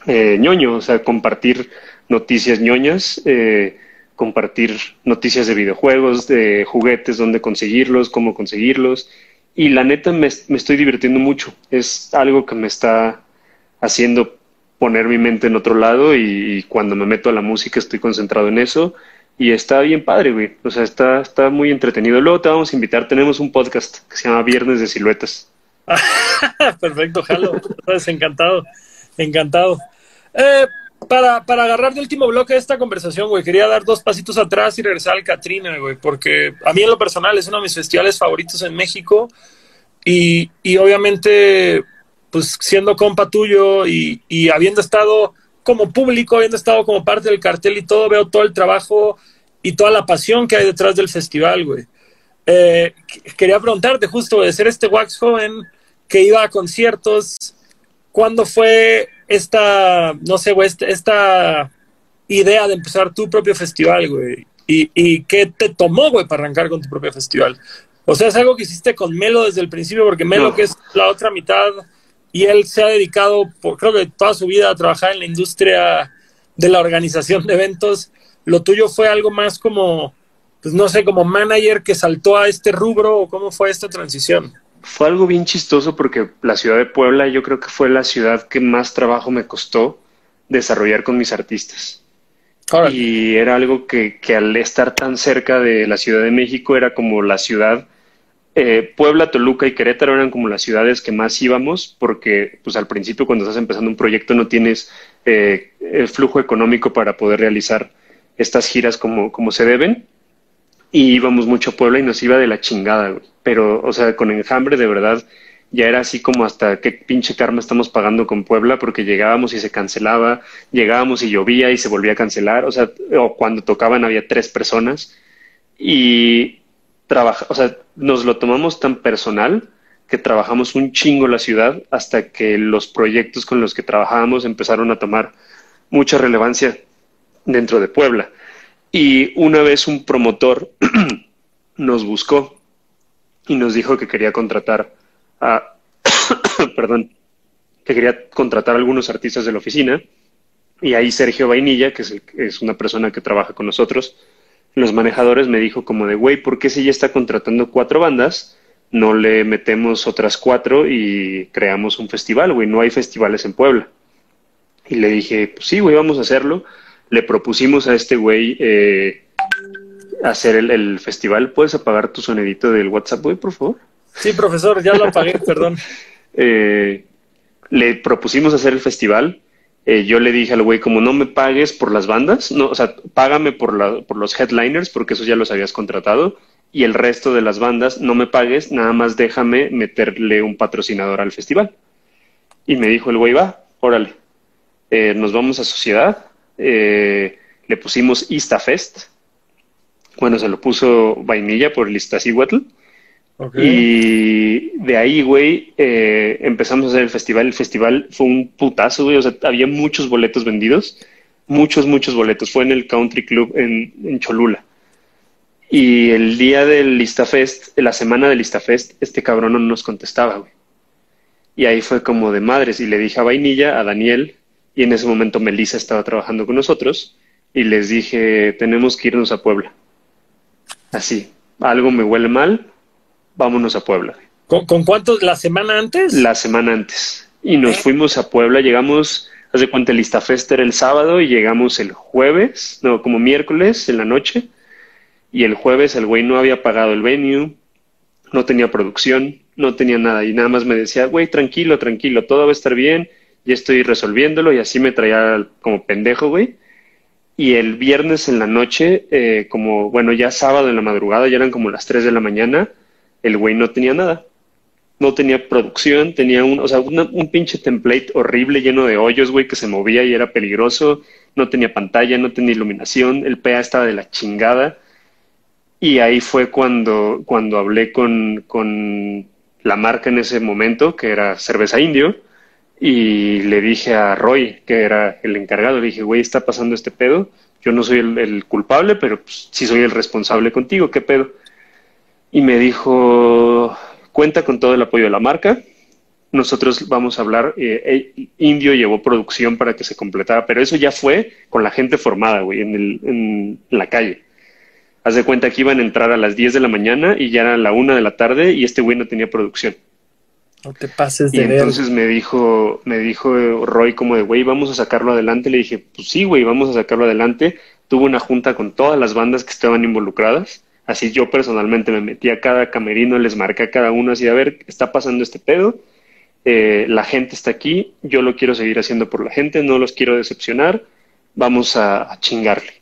eh, ñoño, o sea, compartir noticias ñoñas, eh, compartir noticias de videojuegos, de juguetes, dónde conseguirlos, cómo conseguirlos. Y la neta me, estoy divirtiendo mucho. Es algo que me está haciendo poner mi mente en otro lado y, cuando me meto a la música estoy concentrado en eso y está bien padre, güey. O sea, está, está muy entretenido. Luego te vamos a invitar, tenemos un podcast que se llama Viernes de Siluetas. Perfecto, jalo. Pues encantado, encantado. Eh, para, para agarrar de último bloque esta conversación, güey, quería dar dos pasitos atrás y regresar al Catrina, güey, porque a mí en lo personal es uno de mis festivales favoritos en México y, y obviamente, pues siendo compa tuyo y, y habiendo estado como público, habiendo estado como parte del cartel y todo, veo todo el trabajo y toda la pasión que hay detrás del festival, güey. Eh, quería preguntarte justo de ser este wax joven que iba a conciertos, ¿cuándo fue esta, no sé, güey, esta, esta idea de empezar tu propio festival, güey? ¿Y, ¿Y qué te tomó, güey, para arrancar con tu propio festival? O sea, es algo que hiciste con Melo desde el principio, porque Melo, que es la otra mitad, y él se ha dedicado, por, creo que toda su vida, a trabajar en la industria de la organización de eventos. Lo tuyo fue algo más como, pues no sé, como manager que saltó a este rubro, o cómo fue esta transición. Fue algo bien chistoso porque la ciudad de Puebla yo creo que fue la ciudad que más trabajo me costó desarrollar con mis artistas. Y era algo que, que, al estar tan cerca de la Ciudad de México era como la ciudad, eh, Puebla, Toluca y Querétaro eran como las ciudades que más íbamos porque pues al principio cuando estás empezando un proyecto no tienes eh, el flujo económico para poder realizar estas giras como, como se deben. Y íbamos mucho a Puebla y nos iba de la chingada, Pero, o sea, con enjambre de verdad ya era así como hasta qué pinche karma estamos pagando con Puebla porque llegábamos y se cancelaba, llegábamos y llovía y se volvía a cancelar, o sea, o cuando tocaban había tres personas y trabaja, o sea, nos lo tomamos tan personal que trabajamos un chingo la ciudad hasta que los proyectos con los que trabajábamos empezaron a tomar mucha relevancia dentro de Puebla. Y una vez un promotor nos buscó y nos dijo que quería contratar perdón, que quería contratar a algunos artistas de la oficina. Y ahí Sergio Vainilla, que es, es una persona que trabaja con nosotros, los manejadores me dijo como de, güey, ¿por qué si ya está contratando cuatro bandas, no le metemos otras cuatro y creamos un festival, güey? No hay festivales en Puebla. Y le dije, pues sí, güey, vamos a hacerlo. Le propusimos a este güey eh, hacer el, el, festival. ¿Puedes apagar tu sonidito del WhatsApp, güey, por favor? Sí, profesor, ya lo apagué, perdón. Eh, le propusimos hacer el festival. Eh, yo le dije al güey, como no me pagues por las bandas, no, o sea, págame por, la, por los headliners, porque esos ya los habías contratado, y el resto de las bandas no me pagues, nada más déjame meterle un patrocinador al festival. Y me dijo el güey, va, órale, eh, nos vamos a Sociedad, le pusimos IstaFest, bueno, se lo puso Vainilla por el Iztaccíhuatl, y de ahí, güey, eh, empezamos a hacer el festival. El festival fue un putazo, güey. O sea, había muchos boletos vendidos. Muchos, muchos boletos. Fue en el Country Club en, Cholula. Y el día del Listafest, la semana del Listafest, este cabrón no nos contestaba, güey. Y ahí fue como de madres. Y le dije a Vainilla, a Daniel, y en ese momento Melissa estaba trabajando con nosotros, y les dije, tenemos que irnos a Puebla. Así, algo me huele mal, vámonos a Puebla. ¿Con, con cuántos? ¿La semana antes? La semana antes. Y nos ¿Eh? fuimos a Puebla, llegamos, haz de cuenta, el Listafest era el sábado y llegamos el jueves, no, como miércoles en la noche. Y el jueves el güey no había pagado el venue, no tenía producción, no tenía nada. Y nada más me decía, güey, tranquilo, tranquilo, todo va a estar bien, ya estoy resolviéndolo. Y así me traía como pendejo, güey. Y el viernes en la noche, eh, como, bueno, ya sábado en la madrugada, ya eran como las 3 de la mañana, el güey no tenía nada. No tenía producción, tenía un, o sea, un pinche template horrible lleno de hoyos, güey, que se movía y era peligroso. No tenía pantalla, no tenía iluminación, el PA estaba de la chingada. Y ahí fue cuando, cuando hablé con, con la marca en ese momento, que era Cerveza Indio, y le dije a Roy, que era el encargado, le dije, güey, está pasando este pedo. Yo no soy el, culpable, pero pues, sí soy el responsable contigo, ¿qué pedo? y me dijo, cuenta con todo el apoyo de la marca. Nosotros vamos a hablar, eh, eh, Indio llevó producción para que se completara, pero eso ya fue con la gente formada, güey, en, el, en, la calle. Haz de cuenta que iban a entrar a las 10 de la mañana y ya era la 1 de la tarde y este güey no tenía producción. No te pases de Y entonces me dijo, me dijo Roy como de, güey, vamos a sacarlo adelante. Le dije, pues sí, güey, vamos a sacarlo adelante. Tuve una junta con todas las bandas que estaban involucradas Así yo personalmente me metí a cada camerino, les marqué a cada uno así, a ver, está pasando este pedo, eh, la gente está aquí, yo lo quiero seguir haciendo por la gente, no los quiero decepcionar, vamos a, chingarle.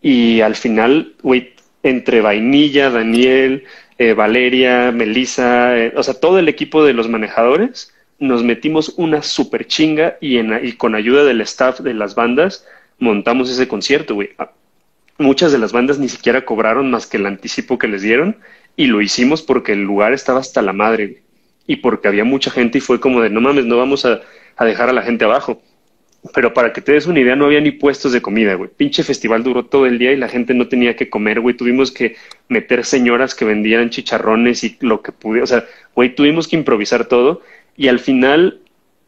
Y al final, güey, entre Vainilla, Daniel, eh, Valeria, Melissa, eh, o sea, todo el equipo de los manejadores, nos metimos una super chinga y, en, y con ayuda del staff de las bandas montamos ese concierto, güey. Ah, muchas de las bandas ni siquiera cobraron más que el anticipo que les dieron y lo hicimos porque el lugar estaba hasta la madre, güey. Y porque había mucha gente y fue como de, no mames, no vamos a, a dejar a la gente abajo. Pero para que te des una idea, no había ni puestos de comida, güey. Pinche festival duró todo el día y la gente no tenía que comer, güey. Tuvimos que meter señoras que vendían chicharrones y lo que pude. O sea, güey, tuvimos que improvisar todo. Y al final,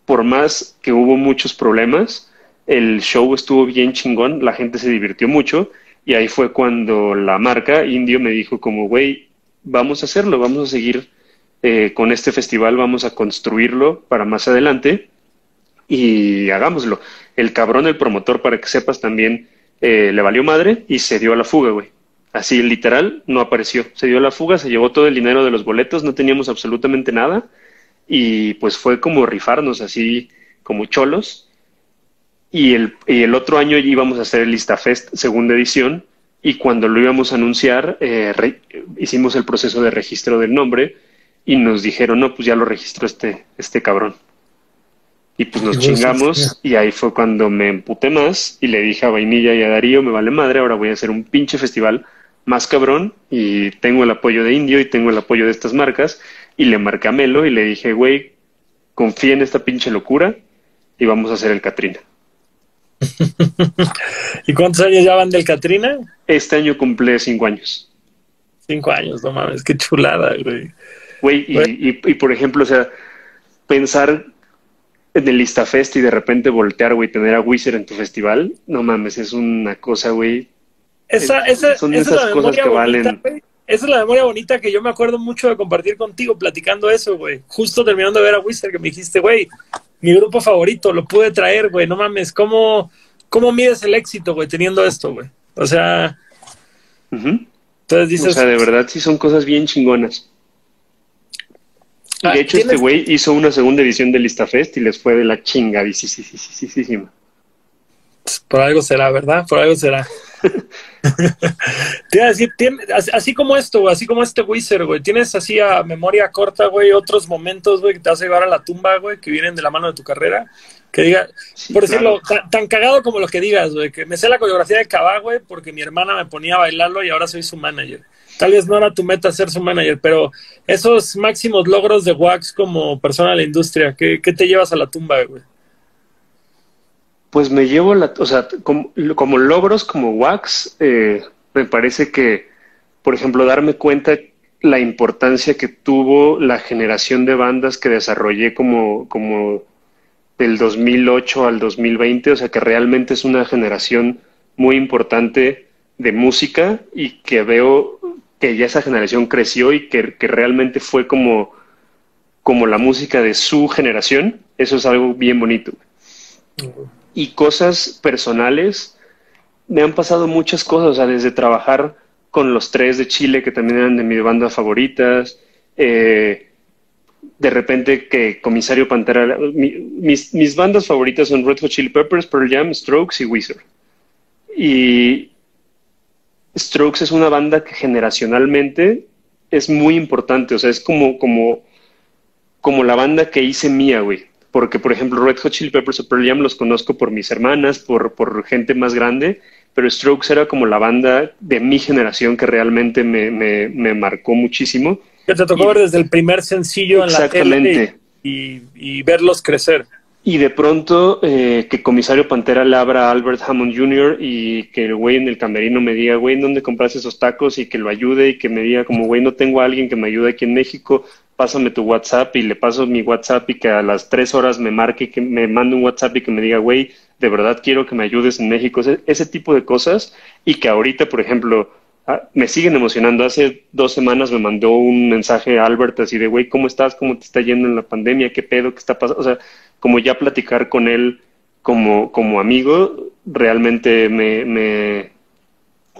por más que hubo muchos problemas, el show estuvo bien chingón, la gente se divirtió mucho. Y ahí fue cuando la marca Indio me dijo como, güey, vamos a hacerlo, vamos a seguir eh, con este festival, vamos a construirlo para más adelante y hagámoslo. El cabrón, el promotor, para que sepas también, eh, le valió madre y se dio a la fuga, güey. Así, literal, no apareció. Se dio a la fuga, se llevó todo el dinero de los boletos, no teníamos absolutamente nada. Y pues fue como rifarnos así, como cholos. Y el, y el otro año íbamos a hacer el Listafest segunda edición. Y cuando lo íbamos a anunciar, eh, hicimos el proceso de registro del nombre y nos dijeron, no, pues ya lo registró este, este cabrón. Y pues nos chingamos y ahí fue cuando me emputé más y le dije a Vainilla y a Darío, me vale madre, ahora voy a hacer un pinche festival más cabrón y tengo el apoyo de Indio y tengo el apoyo de estas marcas y le marqué a Melo y le dije, güey, confía en esta pinche locura y vamos a hacer el Catrina. ¿Y cuántos años ya van del Catrina? Este año cumple cinco años. Cinco años, no mames, qué chulada, güey. Güey, y, y, y por ejemplo, o sea, pensar en el Listafest y de repente voltear, güey, tener a Wizard en tu festival, no mames, es una cosa, güey. Esa, esa, son esas cosas que valen. Esa es la memoria bonita que yo me acuerdo mucho de compartir contigo, platicando eso, güey. Justo terminando de ver a Wizard, que me dijiste, güey, mi grupo favorito, lo pude traer, güey, no mames, ¿cómo, cómo mides el éxito, güey, teniendo esto, güey? O sea. Entonces dices. O sea, de verdad sí son cosas bien chingonas. Ah, de hecho, este güey hizo una segunda edición de Listafest y les fue de la chingadísima. Por algo será, ¿verdad? Por algo será. Te iba a decir, así como esto, así como este Wizard, güey, tienes así a memoria corta, güey, otros momentos, güey, que te vas a llevar a la tumba, güey, que vienen de la mano de tu carrera. Que diga, por decirlo, tan, cagado como lo que digas, güey, que me sé la coreografía de Cabá, güey, porque mi hermana me ponía a bailarlo y ahora soy su manager tal vez no era tu meta ser su manager, pero esos máximos logros de Wax como persona de la industria, ¿qué, te llevas a la tumba, güey? Pues me llevo la, o sea, como, logros como Wax, eh, me parece que, por ejemplo, darme cuenta la importancia que tuvo la generación de bandas que desarrollé como, como del 2008 al 2020, o sea, que realmente es una generación muy importante de música y que veo que ya esa generación creció y que, realmente fue como, como la música de su generación, eso es algo bien bonito. Y cosas personales, me han pasado muchas cosas, desde trabajar con los tres de Chile, que también eran de mis bandas favoritas, eh, de repente que Comisario Pantera, mis, mis, bandas favoritas son Red Hot Chili Peppers, Pearl Jam, Strokes y Wizard. Y, Strokes es una banda que generacionalmente es muy importante, o sea, es como, como, como la banda que hice mía, güey. Porque, por ejemplo, Red Hot Chili Peppers o Pearl Jam los conozco por mis hermanas, por, por gente más grande, pero Strokes era como la banda de mi generación que realmente me, me, me marcó muchísimo. Que te tocó ver desde el primer sencillo en la tele y, y verlos crecer. Y de pronto eh, que Comisario Pantera le abra a Albert Hammond Jr. y que el güey en el camerino me diga, güey, ¿dónde compraste esos tacos? Y que lo ayude y que me diga como, güey, no tengo a alguien que me ayude aquí en México, pásame tu WhatsApp y le paso mi WhatsApp y que a las tres horas me marque, que me mande un WhatsApp y que me diga, güey, de verdad quiero que me ayudes en México. Ese, ese tipo de cosas y que ahorita, por ejemplo, ah, me siguen emocionando. Hace dos semanas me mandó un mensaje a Albert así de, güey, ¿cómo estás? ¿Cómo te está yendo en la pandemia? ¿Qué pedo? ¿Qué está pasando? O sea, como ya platicar con él como, como amigo, realmente me, me,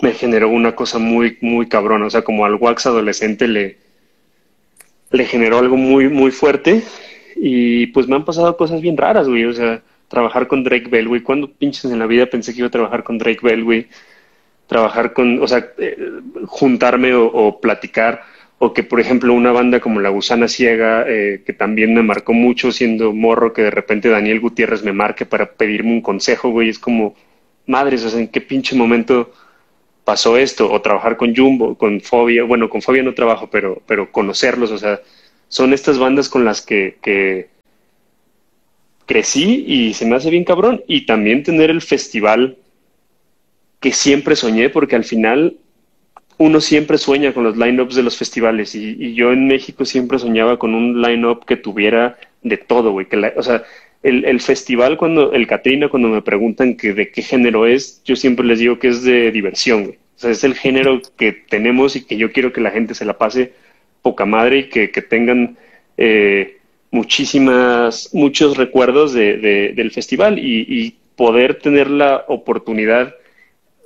me, generó una cosa muy, muy cabrona. O sea, como al wax adolescente le, le generó algo muy, muy fuerte. Y pues me han pasado cosas bien raras, güey. O sea, trabajar con Drake Bell, güey. ¿Cuándo pinches en la vida pensé que iba a trabajar con Drake Bell, güey? Trabajar con, o sea, eh, juntarme o, platicar o que por ejemplo una banda como La Gusana Ciega, eh, que también me marcó mucho siendo morro, que de repente Daniel Gutiérrez me marque para pedirme un consejo, güey, es como, madres, o sea, ¿en qué pinche momento pasó esto? O trabajar con Jumbo, con Fobia, bueno, con Fobia no trabajo, pero, pero conocerlos, o sea, son estas bandas con las que, que crecí y se me hace bien cabrón. Y también tener el festival que siempre soñé, porque al final uno siempre sueña con los line-ups de los festivales y, yo en México siempre soñaba con un line-up que tuviera de todo, güey. o sea, el, festival, cuando el Catrina, cuando me preguntan que de qué género es, yo siempre les digo que es de diversión, güey. O sea, es el género que tenemos y que yo quiero que la gente se la pase poca madre y que, tengan eh, muchísimas, muchos recuerdos de, del festival y, y poder tener la oportunidad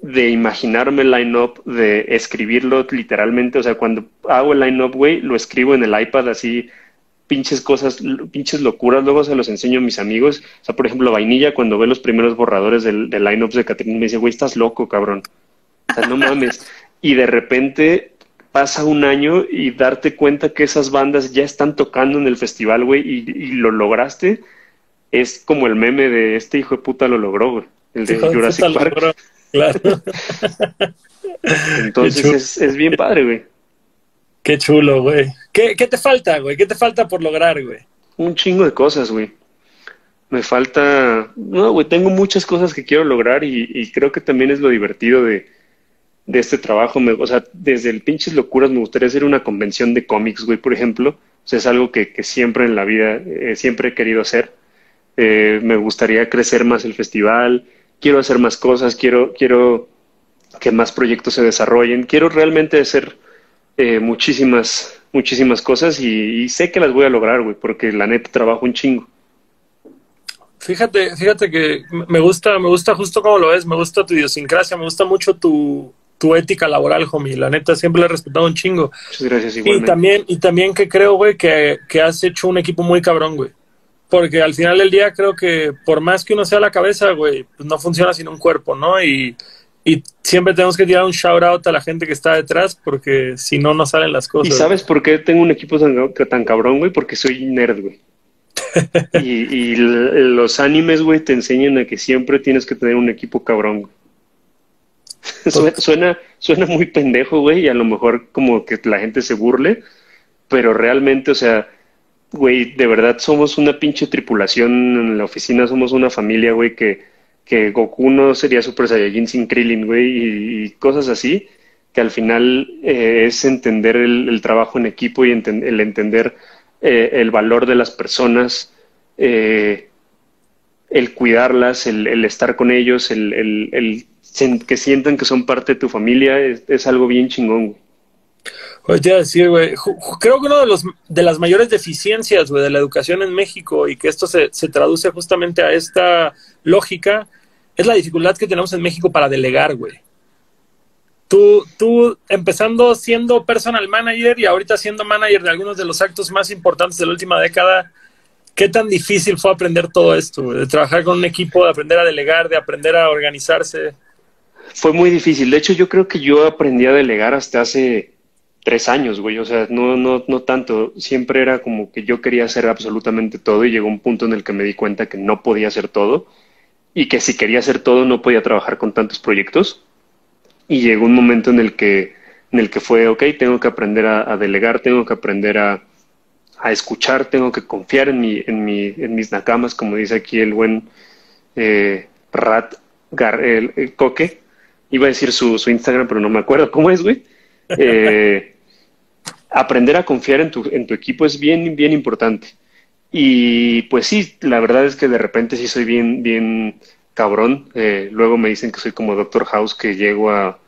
de imaginarme el line-up, de escribirlo literalmente. O sea, cuando hago el line-up, güey, lo escribo en el iPad así, pinches cosas, pinches locuras. Luego se los enseño a mis amigos. O sea, por ejemplo, Vainilla, cuando ve los primeros borradores del, del line-up de Catherine, me dice, güey, estás loco, cabrón. O sea, no mames. Y de repente pasa un año y darte cuenta que esas bandas ya están tocando en el festival, güey, y, y, lo lograste, es como el meme de este hijo de puta lo logró, güey. El de Jurassic Park. Claro. Entonces es, es, bien padre, güey. Qué chulo, güey. ¿Qué, ¿Qué te falta, güey? ¿Qué te falta por lograr, güey? Un chingo de cosas, güey. Me falta... No, güey, tengo muchas cosas que quiero lograr y, y creo que también es lo divertido de, de este trabajo. Me, o sea, desde el pinches locuras me gustaría hacer una convención de cómics, güey, por ejemplo. O sea, es algo que, que siempre en la vida, eh, siempre he querido hacer. Eh, me gustaría crecer más el festival quiero hacer más cosas, quiero, quiero que más proyectos se desarrollen, quiero realmente hacer eh, muchísimas, muchísimas cosas y, sé que las voy a lograr, güey, porque la neta trabajo un chingo. Fíjate, fíjate que me gusta, me gusta justo como lo ves, me gusta tu idiosincrasia, me gusta mucho tu, tu ética laboral, homie. La neta siempre la he respetado un chingo. Muchas gracias, igualmente. Y también, y también que creo, güey, que, que has hecho un equipo muy cabrón, güey porque al final del día creo que por más que uno sea la cabeza, güey, pues no funciona sin un cuerpo, ¿no? Y, y siempre tenemos que tirar un shout out a la gente que está detrás, porque si no, no salen las cosas. ¿Y sabes por qué tengo un equipo tan, tan cabrón, güey? Porque soy nerd, güey. y, y los animes, güey, te enseñan a que siempre tienes que tener un equipo cabrón, güey. suena, suena muy pendejo, güey, y a lo mejor como que la gente se burle, pero realmente, o sea, güey, de verdad somos una pinche tripulación en la oficina, somos una familia, güey, que, que Goku no sería Super Saiyajin sin Krillin, güey, y, cosas así, que al final eh, es entender el, trabajo en equipo y el entender eh, el valor de las personas, eh, el cuidarlas, el, estar con ellos, el, el, que sientan que son parte de tu familia, es, es algo bien chingón, güey. Oye, decir, güey, creo que una de, los, de las mayores deficiencias, güey, de la educación en México y que esto se, se traduce justamente a esta lógica es la dificultad que tenemos en México para delegar, güey. Tú, tú empezando siendo personal manager y ahorita siendo manager de algunos de los actos más importantes de la última década, ¿qué tan difícil fue aprender todo esto? Güey? De trabajar con un equipo, de aprender a delegar, de aprender a organizarse. Fue muy difícil. De hecho, yo creo que yo aprendí a delegar hasta hace tres años, güey, o sea, no, no, no tanto, siempre era como que yo quería hacer absolutamente todo y llegó un punto en el que me di cuenta que no podía hacer todo y que si quería hacer todo no podía trabajar con tantos proyectos. Y llegó un momento en el que, en el que fue, ok, tengo que aprender a, delegar, tengo que aprender a, a, escuchar, tengo que confiar en, mi, en, mi, en mis nakamas, como dice aquí el buen eh, Rat Gar, el, Coque, iba a decir su, su Instagram, pero no me acuerdo cómo es, güey. Eh, aprender a confiar en tu, en tu equipo es bien, bien importante. Y pues sí, la verdad es que de repente sí soy bien, bien cabrón. Eh, luego me dicen que soy como Doctor House, que llego a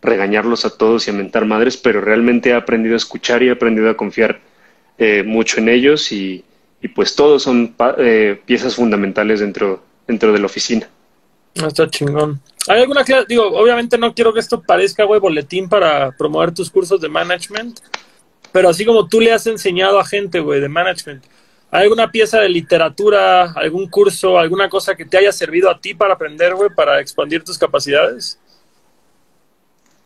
regañarlos a todos y a mentar madres, pero realmente he aprendido a escuchar y he aprendido a confiar eh, mucho en ellos y, y pues todos son eh, piezas fundamentales dentro, dentro de la oficina. Está chingón. ¿Hay alguna clase? Digo, obviamente no quiero que esto parezca, güey, boletín para promover tus cursos de management, pero así como tú le has enseñado a gente, güey, de management, ¿hay alguna pieza de literatura, algún curso, alguna cosa que te haya servido a ti para aprender, güey, para expandir tus capacidades?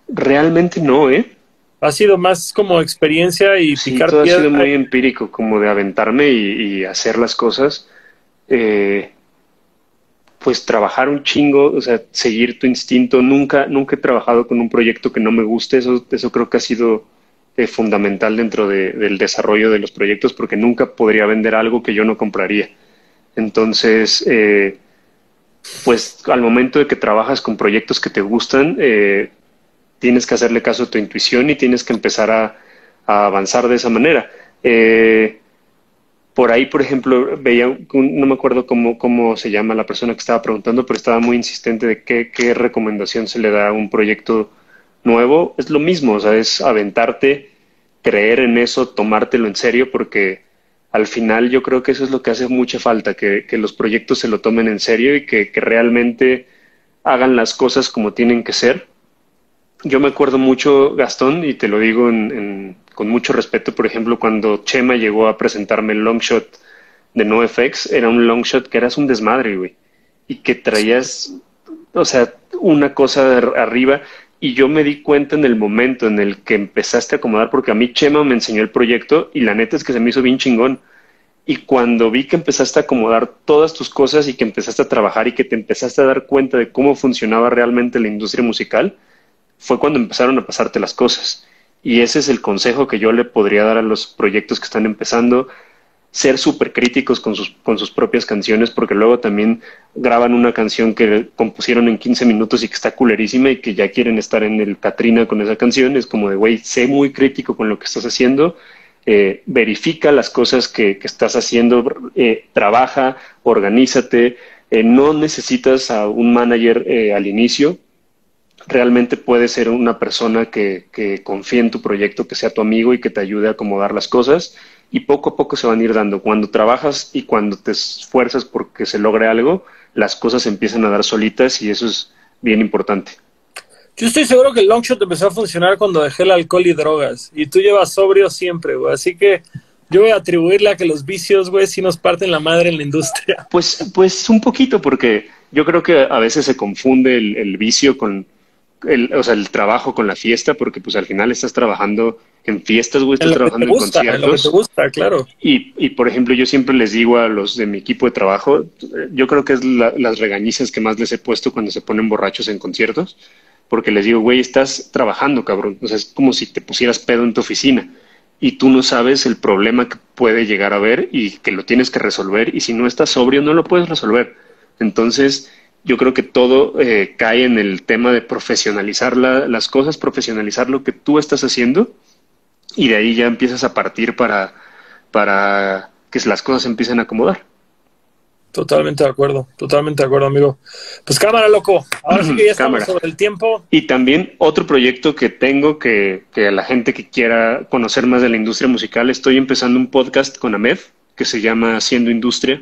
Realmente no, ¿eh? ha sido más como experiencia y sí, picar todo piedra. ha sido muy empírico, como de aventarme y, y hacer las cosas. Eh, pues trabajar un chingo, o sea, seguir tu instinto. Nunca, nunca he trabajado con un proyecto que no me guste. Eso, eso creo que ha sido eh, fundamental dentro de- del desarrollo de los proyectos, porque nunca podría vender algo que yo no compraría. Entonces, eh, pues al momento de que trabajas con proyectos que te gustan, eh, tienes que hacerle caso a tu intuición y tienes que empezar a, avanzar de esa manera. Por ahí, por ejemplo, veía, un- no me acuerdo cómo, cómo se llama la persona que estaba preguntando, pero estaba muy insistente de qué, qué recomendación se le da a un proyecto nuevo. Es lo mismo, o sea, es aventarte, creer en eso, tomártelo en serio, porque al final yo creo que eso es lo que hace mucha falta, que, que los proyectos se lo tomen en serio y que, que realmente hagan las cosas como tienen que ser. Yo me acuerdo mucho, Gastón, y te lo digo en- en- con mucho respeto, por ejemplo, cuando Chema llegó a presentarme el long shot de NoFX, era un long shot que eras un desmadre, güey, y que traías, o sea, una cosa ar- arriba, y yo me di cuenta en el momento en el que empezaste a acomodar, porque a mí Chema me enseñó el proyecto, y la neta es que se me hizo bien chingón. Y cuando vi que empezaste a acomodar todas tus cosas y que empezaste a trabajar y que te empezaste a dar cuenta de cómo funcionaba realmente la industria musical, fue cuando empezaron a pasarte las cosas. Y ese es el consejo que yo le podría dar a los proyectos que están empezando, ser súper críticos con sus, con sus propias canciones, porque luego también graban una canción que compusieron en 15 minutos y que está culerísima y que ya quieren estar en el Katrina con esa canción. Es como de, güey, sé muy crítico con lo que estás haciendo, eh, verifica las cosas que, que estás haciendo, eh, trabaja, organízate, eh, no necesitas a un manager al inicio, realmente puede ser una persona que, que confíe en tu proyecto, que sea tu amigo y que te ayude a acomodar las cosas y poco a poco se van a ir dando. Cuando trabajas y cuando te esfuerzas porque se logre algo, las cosas empiezan a dar solitas y eso es bien importante. Yo estoy seguro que el Longshot empezó a funcionar cuando dejé el alcohol y drogas. Y tú llevas sobrio siempre, güey. Así que yo voy a atribuirle a que los vicios, güey, sí nos parten la madre en la industria. Pues, pues un poquito, porque yo creo que a veces se confunde el, el vicio con, el, o sea, el trabajo con la fiesta, porque pues al final estás trabajando en fiestas, güey, estás En trabajando en gusta, en lo que conciertos. te gusta, claro. Y, y, por ejemplo, yo siempre les digo a los de mi equipo de trabajo, yo creo que es la- las regañizas que más les he puesto cuando se ponen borrachos en conciertos, porque les digo, güey, estás trabajando, cabrón. O sea, es como si te pusieras pedo en tu oficina y tú no sabes el problema que puede llegar a haber y que lo tienes que resolver y si no estás sobrio no lo puedes resolver. Entonces, yo creo que todo eh, cae en el tema de profesionalizar la- las cosas, profesionalizar lo que tú estás haciendo y de ahí ya empiezas a partir para, para que las cosas se empiecen a acomodar. Totalmente de acuerdo, totalmente de acuerdo, amigo. Pues cámara, loco. Ahora sí que ya estamos Cámara. sobre el tiempo. Y también otro proyecto que tengo que, que a la gente que quiera conocer más de la industria musical, estoy empezando un podcast con Ahmed que se llama Haciendo Industria.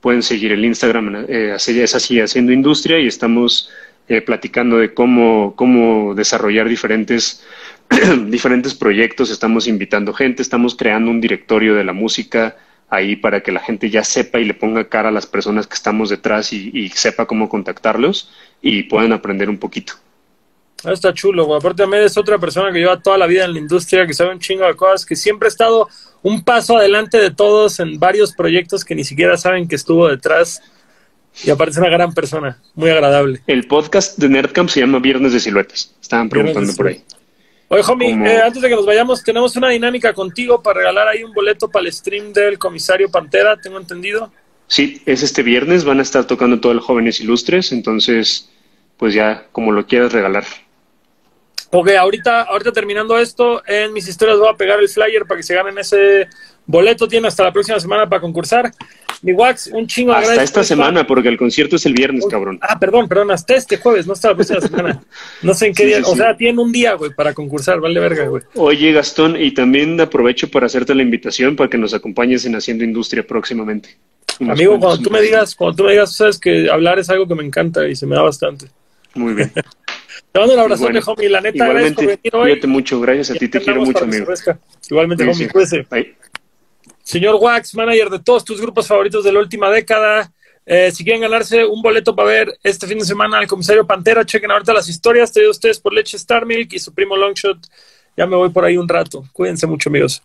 Pueden seguir el Instagram, eh, es así, Haciendo Industria, y estamos eh, platicando de cómo, cómo desarrollar diferentes, diferentes proyectos. Estamos invitando gente, estamos creando un directorio de la música ahí para que la gente ya sepa y le ponga cara a las personas que estamos detrás y sepa cómo contactarlos y puedan aprender un poquito. Ah, Está chulo, güey. Aparte, Ahmed es otra persona que lleva toda la vida en la industria, que sabe un chingo de cosas, que siempre ha estado un paso adelante de todos en varios proyectos que ni siquiera saben que estuvo detrás. Y aparte es una gran persona, muy agradable. El podcast de Nerdcamp se llama Viernes de Siluetas. Estaban preguntando por ahí. Oye, homie, Como- eh, antes de que nos vayamos, tenemos una dinámica contigo para regalar ahí un boleto para el stream del comisario Pantera, tengo entendido. Sí, es este viernes. Van a estar tocando todo el Jóvenes Ilustres. Entonces, pues ya, como lo quieras regalar. Ok, ahorita, ahorita terminando esto, en mis historias voy a pegar el flyer para que se ganen ese boleto. Tiene hasta la próxima semana para concursar. Mi Wax, un chingo Hasta esta semana, porque el concierto es el viernes, cabrón. Ah, perdón, perdón, hasta este jueves, no hasta la próxima semana. No sé en qué Sí, día. sí, O sí. sea, tienen un día, güey, para concursar, vale verga, güey. Oye, Gastón, y también aprovecho para hacerte la invitación para que nos acompañes en Haciendo Industria próximamente. Amigo, cuando tú me digas, cuando tú me digas, sabes que hablar es algo que me encanta y se me da bastante. Muy bien. Te mando un abrazo, Bueno, homie. La neta, gracias por igualmente, venir hoy. cuídate mucho. Gracias a ti, te quiero mucho, amigo. Igualmente, Sí, homie, cuídese. Señor Wax, manager de todos tus grupos favoritos de la última década. Eh, si quieren ganarse un boleto para ver este fin de semana al comisario Pantera, chequen ahorita las historias traídas ustedes por Leche Star Milk y su primo Longshot ya me voy por ahí un rato. Cuídense mucho, amigos.